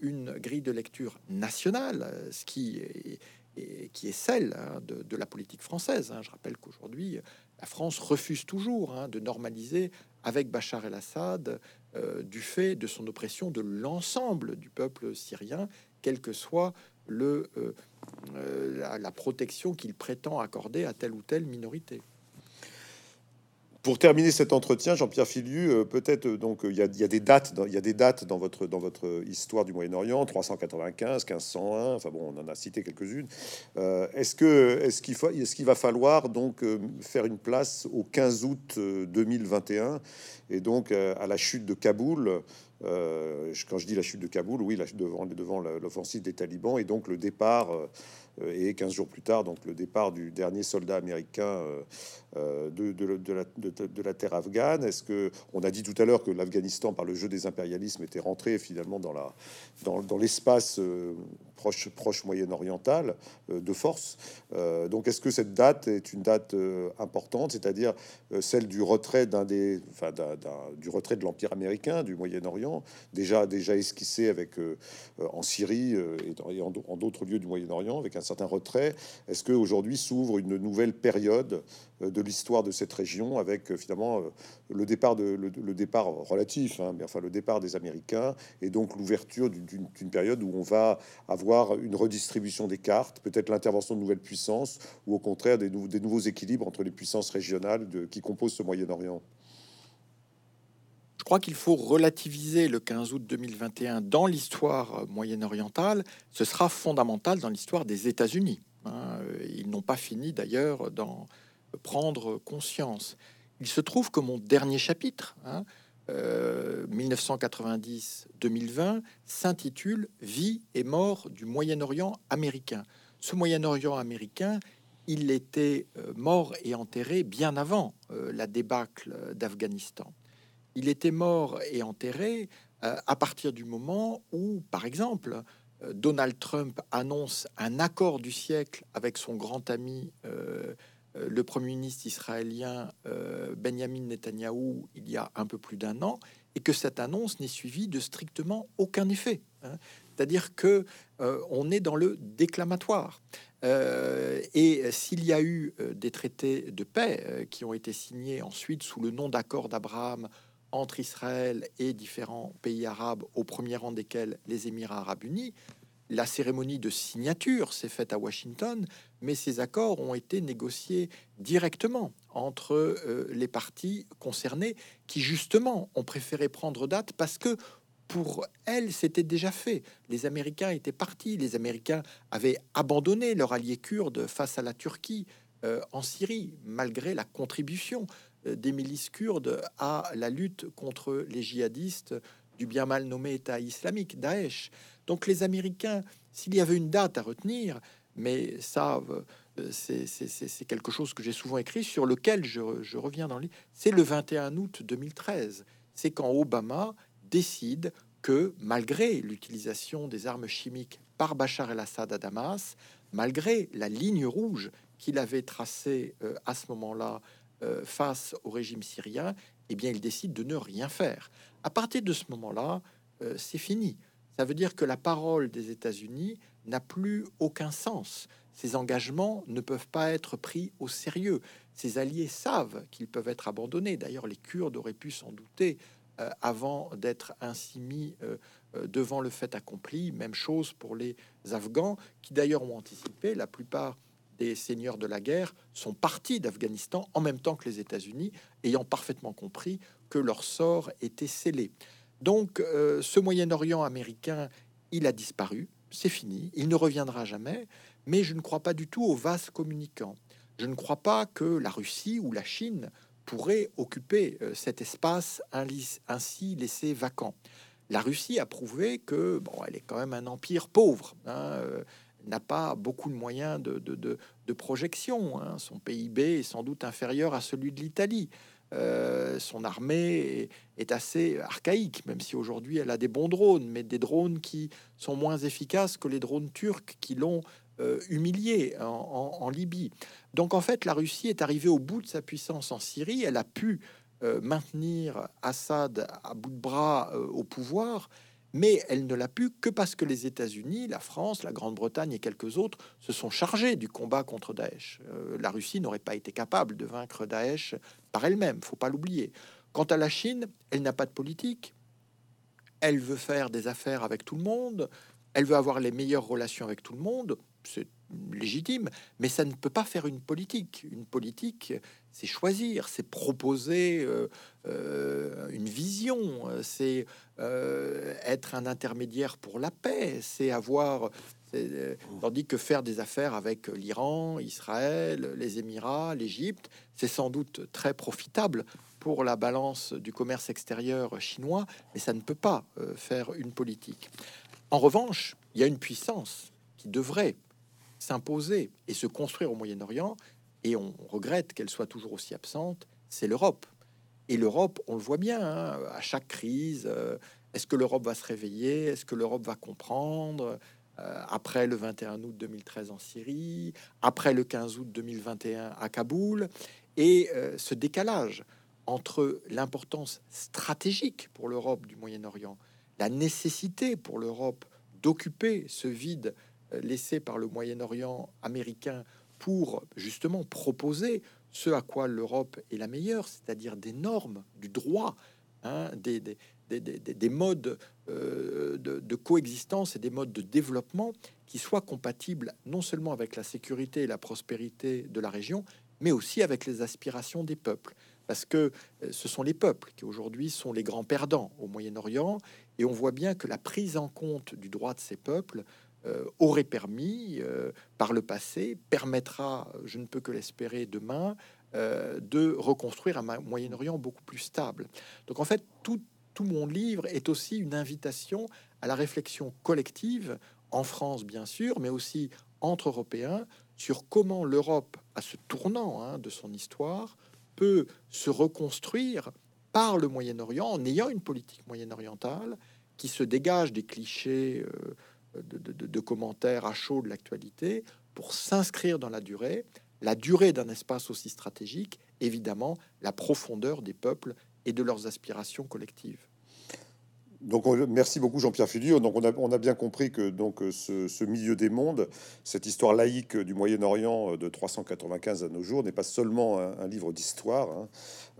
une grille de lecture nationale, ce qui est, celle hein, de, la politique française. Hein. Je rappelle qu'aujourd'hui, la France refuse toujours hein, de normaliser avec Bachar el-Assad euh, du fait de son oppression de l'ensemble du peuple syrien, quelle que soit euh, la protection qu'il prétend accorder à telle ou telle minorité. Pour terminer cet entretien, Jean-Pierre Filiu, euh, peut-être euh, donc il y, a, des dates, il y a des dates dans votre dans votre histoire du Moyen-Orient, 395, 1501. Enfin bon, on en a cité quelques-unes. Euh, est-ce que est-ce qu'il faut est-ce qu'il va falloir donc faire une place au 15 août 2021 et donc à la chute de Kaboul quand je dis la chute de Kaboul, oui, la, devant, devant l'offensive des talibans et donc le départ euh, et 15 jours plus tard, donc le départ du dernier soldat américain euh, euh, de, la, terre afghane. Est-ce que on a dit tout à l'heure que l'Afghanistan, par le jeu des impérialismes, était rentré finalement dans dans, dans l'espace proche proche moyen-oriental de force. donc, est-ce que cette date est une date importante, c'est-à-dire celle du retrait d'un des, enfin, du retrait de l'empire américain du Moyen-Orient, déjà déjà esquissé avec en Syrie et, en d'autres lieux du Moyen-Orient, avec un certain retrait? Est-ce qu'aujourd'hui s'ouvre une nouvelle période euh, de l'histoire de cette région avec euh, finalement euh, le départ, le, départ relatif, hein, mais enfin le départ des Américains et donc l'ouverture d'une période où on va avoir une redistribution des cartes, peut-être l'intervention de nouvelles puissances ou au contraire des, nouveaux équilibres entre les puissances régionales qui composent ce Moyen-Orient je crois qu'il faut relativiser le 15 août 2021 dans l'histoire moyen-orientale. Ce sera fondamental dans l'histoire des États-Unis. Hein. Ils n'ont pas fini d'ailleurs d'en prendre conscience. Il se trouve que mon dernier chapitre, 1990-2020, hein, euh, s'intitule Vie et mort du Moyen-Orient américain. Ce Moyen-Orient américain, il était euh, mort et enterré bien avant euh, la débâcle d'Afghanistan il était mort et enterré à partir du moment où, par exemple, Donald Trump annonce un accord du siècle avec son grand ami, le Premier ministre israélien Benjamin Netanyahou, il y a un peu plus d'un an, et que cette annonce n'est suivie de strictement aucun effet. Hein. C'est-à-dire que on est dans le déclamatoire. et s'il y a eu des traités de paix qui ont été signés ensuite sous le nom d'accord d'Abraham entre Israël et différents pays arabes, au premier rang desquels les Émirats arabes unis. La cérémonie de signature s'est faite à Washington, mais ces accords ont été négociés directement entre euh, les parties concernées qui justement ont préféré prendre date parce que pour elles, c'était déjà fait. Les Américains étaient partis, les Américains avaient abandonné leur allié kurde face à la Turquie euh, en Syrie, malgré la contribution euh, des milices kurdes à la lutte contre les djihadistes du bien mal nommé État islamique, Daesh. Donc les Américains, s'il y avait une date à retenir, mais ça, euh, c'est quelque chose que j'ai souvent écrit, sur lequel je, reviens dans le c'est le 21 août 2013. C'est quand Obama décide que, malgré l'utilisation des armes chimiques par Bachar el-Assad à Damas, malgré la ligne rouge qu'il avait tracée euh, à ce moment-là euh, face au régime syrien, eh bien, il décide de ne rien faire. À partir de ce moment-là, c'est fini. Ça veut dire que la parole des États-Unis n'a plus aucun sens. Ces engagements ne peuvent pas être pris au sérieux. Ces alliés savent qu'ils peuvent être abandonnés. D'ailleurs, les Kurdes auraient pu s'en douter euh, avant d'être ainsi mis devant le fait accompli. Même chose pour les Afghans, qui d'ailleurs ont anticipé. La plupart des seigneurs de la guerre sont partis d'Afghanistan en même temps que les États-Unis, ayant parfaitement compris que leur sort était scellé. Donc euh, ce Moyen-Orient américain, il a disparu, c'est fini, il ne reviendra jamais, mais je ne crois pas du tout aux vases communicants. Je ne crois pas que la Russie ou la Chine pourraient occuper euh, cet espace ainsi laissé vacant. La Russie a prouvé que bon, elle est quand même un empire pauvre. Hein, euh, n'a pas beaucoup de moyens de, de, projection. Hein. Son PIB est sans doute inférieur à celui de l'Italie. Euh, son armée est, assez archaïque, même si aujourd'hui elle a des bons drones, mais des drones qui sont moins efficaces que les drones turcs qui l'ont euh, humilié en, Libye. Donc en fait, la Russie est arrivée au bout de sa puissance en Syrie. Elle a pu euh, maintenir Assad à bout de bras au pouvoir, mais elle ne l'a pu que parce que les États-Unis, la France, la Grande-Bretagne et quelques autres se sont chargés du combat contre Daesh. Euh, la Russie n'aurait pas été capable de vaincre Daesh elle-même, faut pas l'oublier. Quant à la Chine, elle n'a pas de politique. Elle veut faire des affaires avec tout le monde. Elle veut avoir les meilleures relations avec tout le monde. C'est légitime, mais ça ne peut pas faire une politique. Une politique, c'est choisir, c'est proposer euh, euh, une vision, c'est euh, être un intermédiaire pour la paix, c'est avoir, Euh, tandis que faire des affaires avec l'Iran, Israël, les Émirats, l'Égypte, c'est sans doute très profitable pour la balance du commerce extérieur chinois, mais ça ne peut pas euh, faire une politique. En revanche, il y a une puissance qui devrait s'imposer et se construire au Moyen-Orient, et on regrette qu'elle soit toujours aussi absente, c'est l'Europe. Et l'Europe, on le voit bien, hein, à chaque crise, euh, est-ce que l'Europe va se réveiller? Est-ce que l'Europe va comprendre? Euh, après le 21 août 2013 en Syrie, après le 15 août 2021 à Kaboul, et euh, ce décalage entre l'importance stratégique pour l'Europe du Moyen-Orient, la nécessité pour l'Europe d'occuper ce vide euh, laissé par le Moyen-Orient américain pour justement proposer ce à quoi l'Europe est la meilleure, c'est-à-dire des normes, du droit, hein, des, des, modes euh, de, coexistence et des modes de développement qui soient compatibles non seulement avec la sécurité et la prospérité de la région, mais aussi avec les aspirations des peuples. Parce que euh, ce sont les peuples qui aujourd'hui sont les grands perdants au Moyen-Orient, et on voit bien que la prise en compte du droit de ces peuples euh, aurait permis, par le passé, permettra, je ne peux que l'espérer demain, de reconstruire un Moyen-Orient beaucoup plus stable. Donc en fait, tout, tout mon livre est aussi une invitation à la réflexion collective, en France bien sûr, mais aussi entre Européens, sur comment l'Europe, à ce tournant hein, de son histoire, peut se reconstruire par le Moyen-Orient en ayant une politique moyen-orientale qui se dégage des clichés euh, de, de, commentaires à chaud de l'actualité pour s'inscrire dans la durée, la durée d'un espace aussi stratégique, évidemment la profondeur des peuples et de leurs aspirations collectives. Donc, merci beaucoup Jean-Pierre Fullier. Donc, on a, bien compris que donc ce, milieu des mondes, cette histoire laïque du Moyen-Orient euh, de 395 à nos jours, n'est pas seulement un, livre d'histoire. Hein.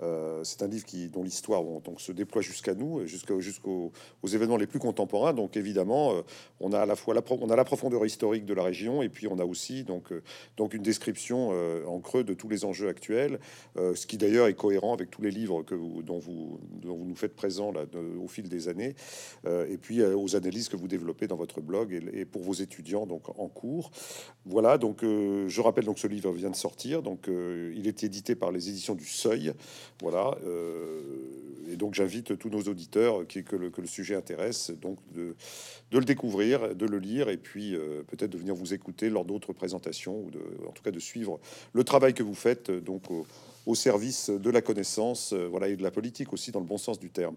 Euh, c'est un livre dont l'histoire donc se déploie jusqu'à nous, jusqu'aux jusqu'aux aux événements les plus contemporains. Donc, évidemment, euh, on a à la fois la, on a la profondeur historique de la région, et puis on a aussi donc donc une description en creux de tous les enjeux actuels, ce qui d'ailleurs est cohérent avec tous les livres que vous dont vous nous faites présent là, au fil des années. Euh, et puis euh, aux analyses que vous développez dans votre blog et, pour vos étudiants donc en cours. Voilà, donc euh, je rappelle donc ce livre vient de sortir, donc il est édité par les éditions du Seuil. Voilà, et donc j'invite tous nos auditeurs qui que le, que le sujet intéresse donc de, le découvrir, de le lire et puis peut-être de venir vous écouter lors d'autres présentations ou de, en tout cas de suivre le travail que vous faites donc au service de la connaissance, euh, voilà, et de la politique aussi dans le bon sens du terme.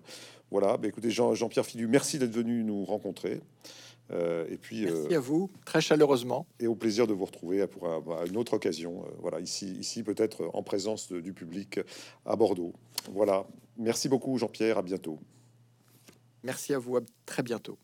Voilà. Bah, écoutez, Jean, Jean-Pierre Filu, merci d'être venu nous rencontrer. Euh, et puis, merci euh, à vous, très chaleureusement. Et au plaisir de vous retrouver pour une autre occasion. voilà, ici, ici peut-être en présence du public à Bordeaux. Voilà. Merci beaucoup, Jean-Pierre. À bientôt. Merci à vous. À très bientôt.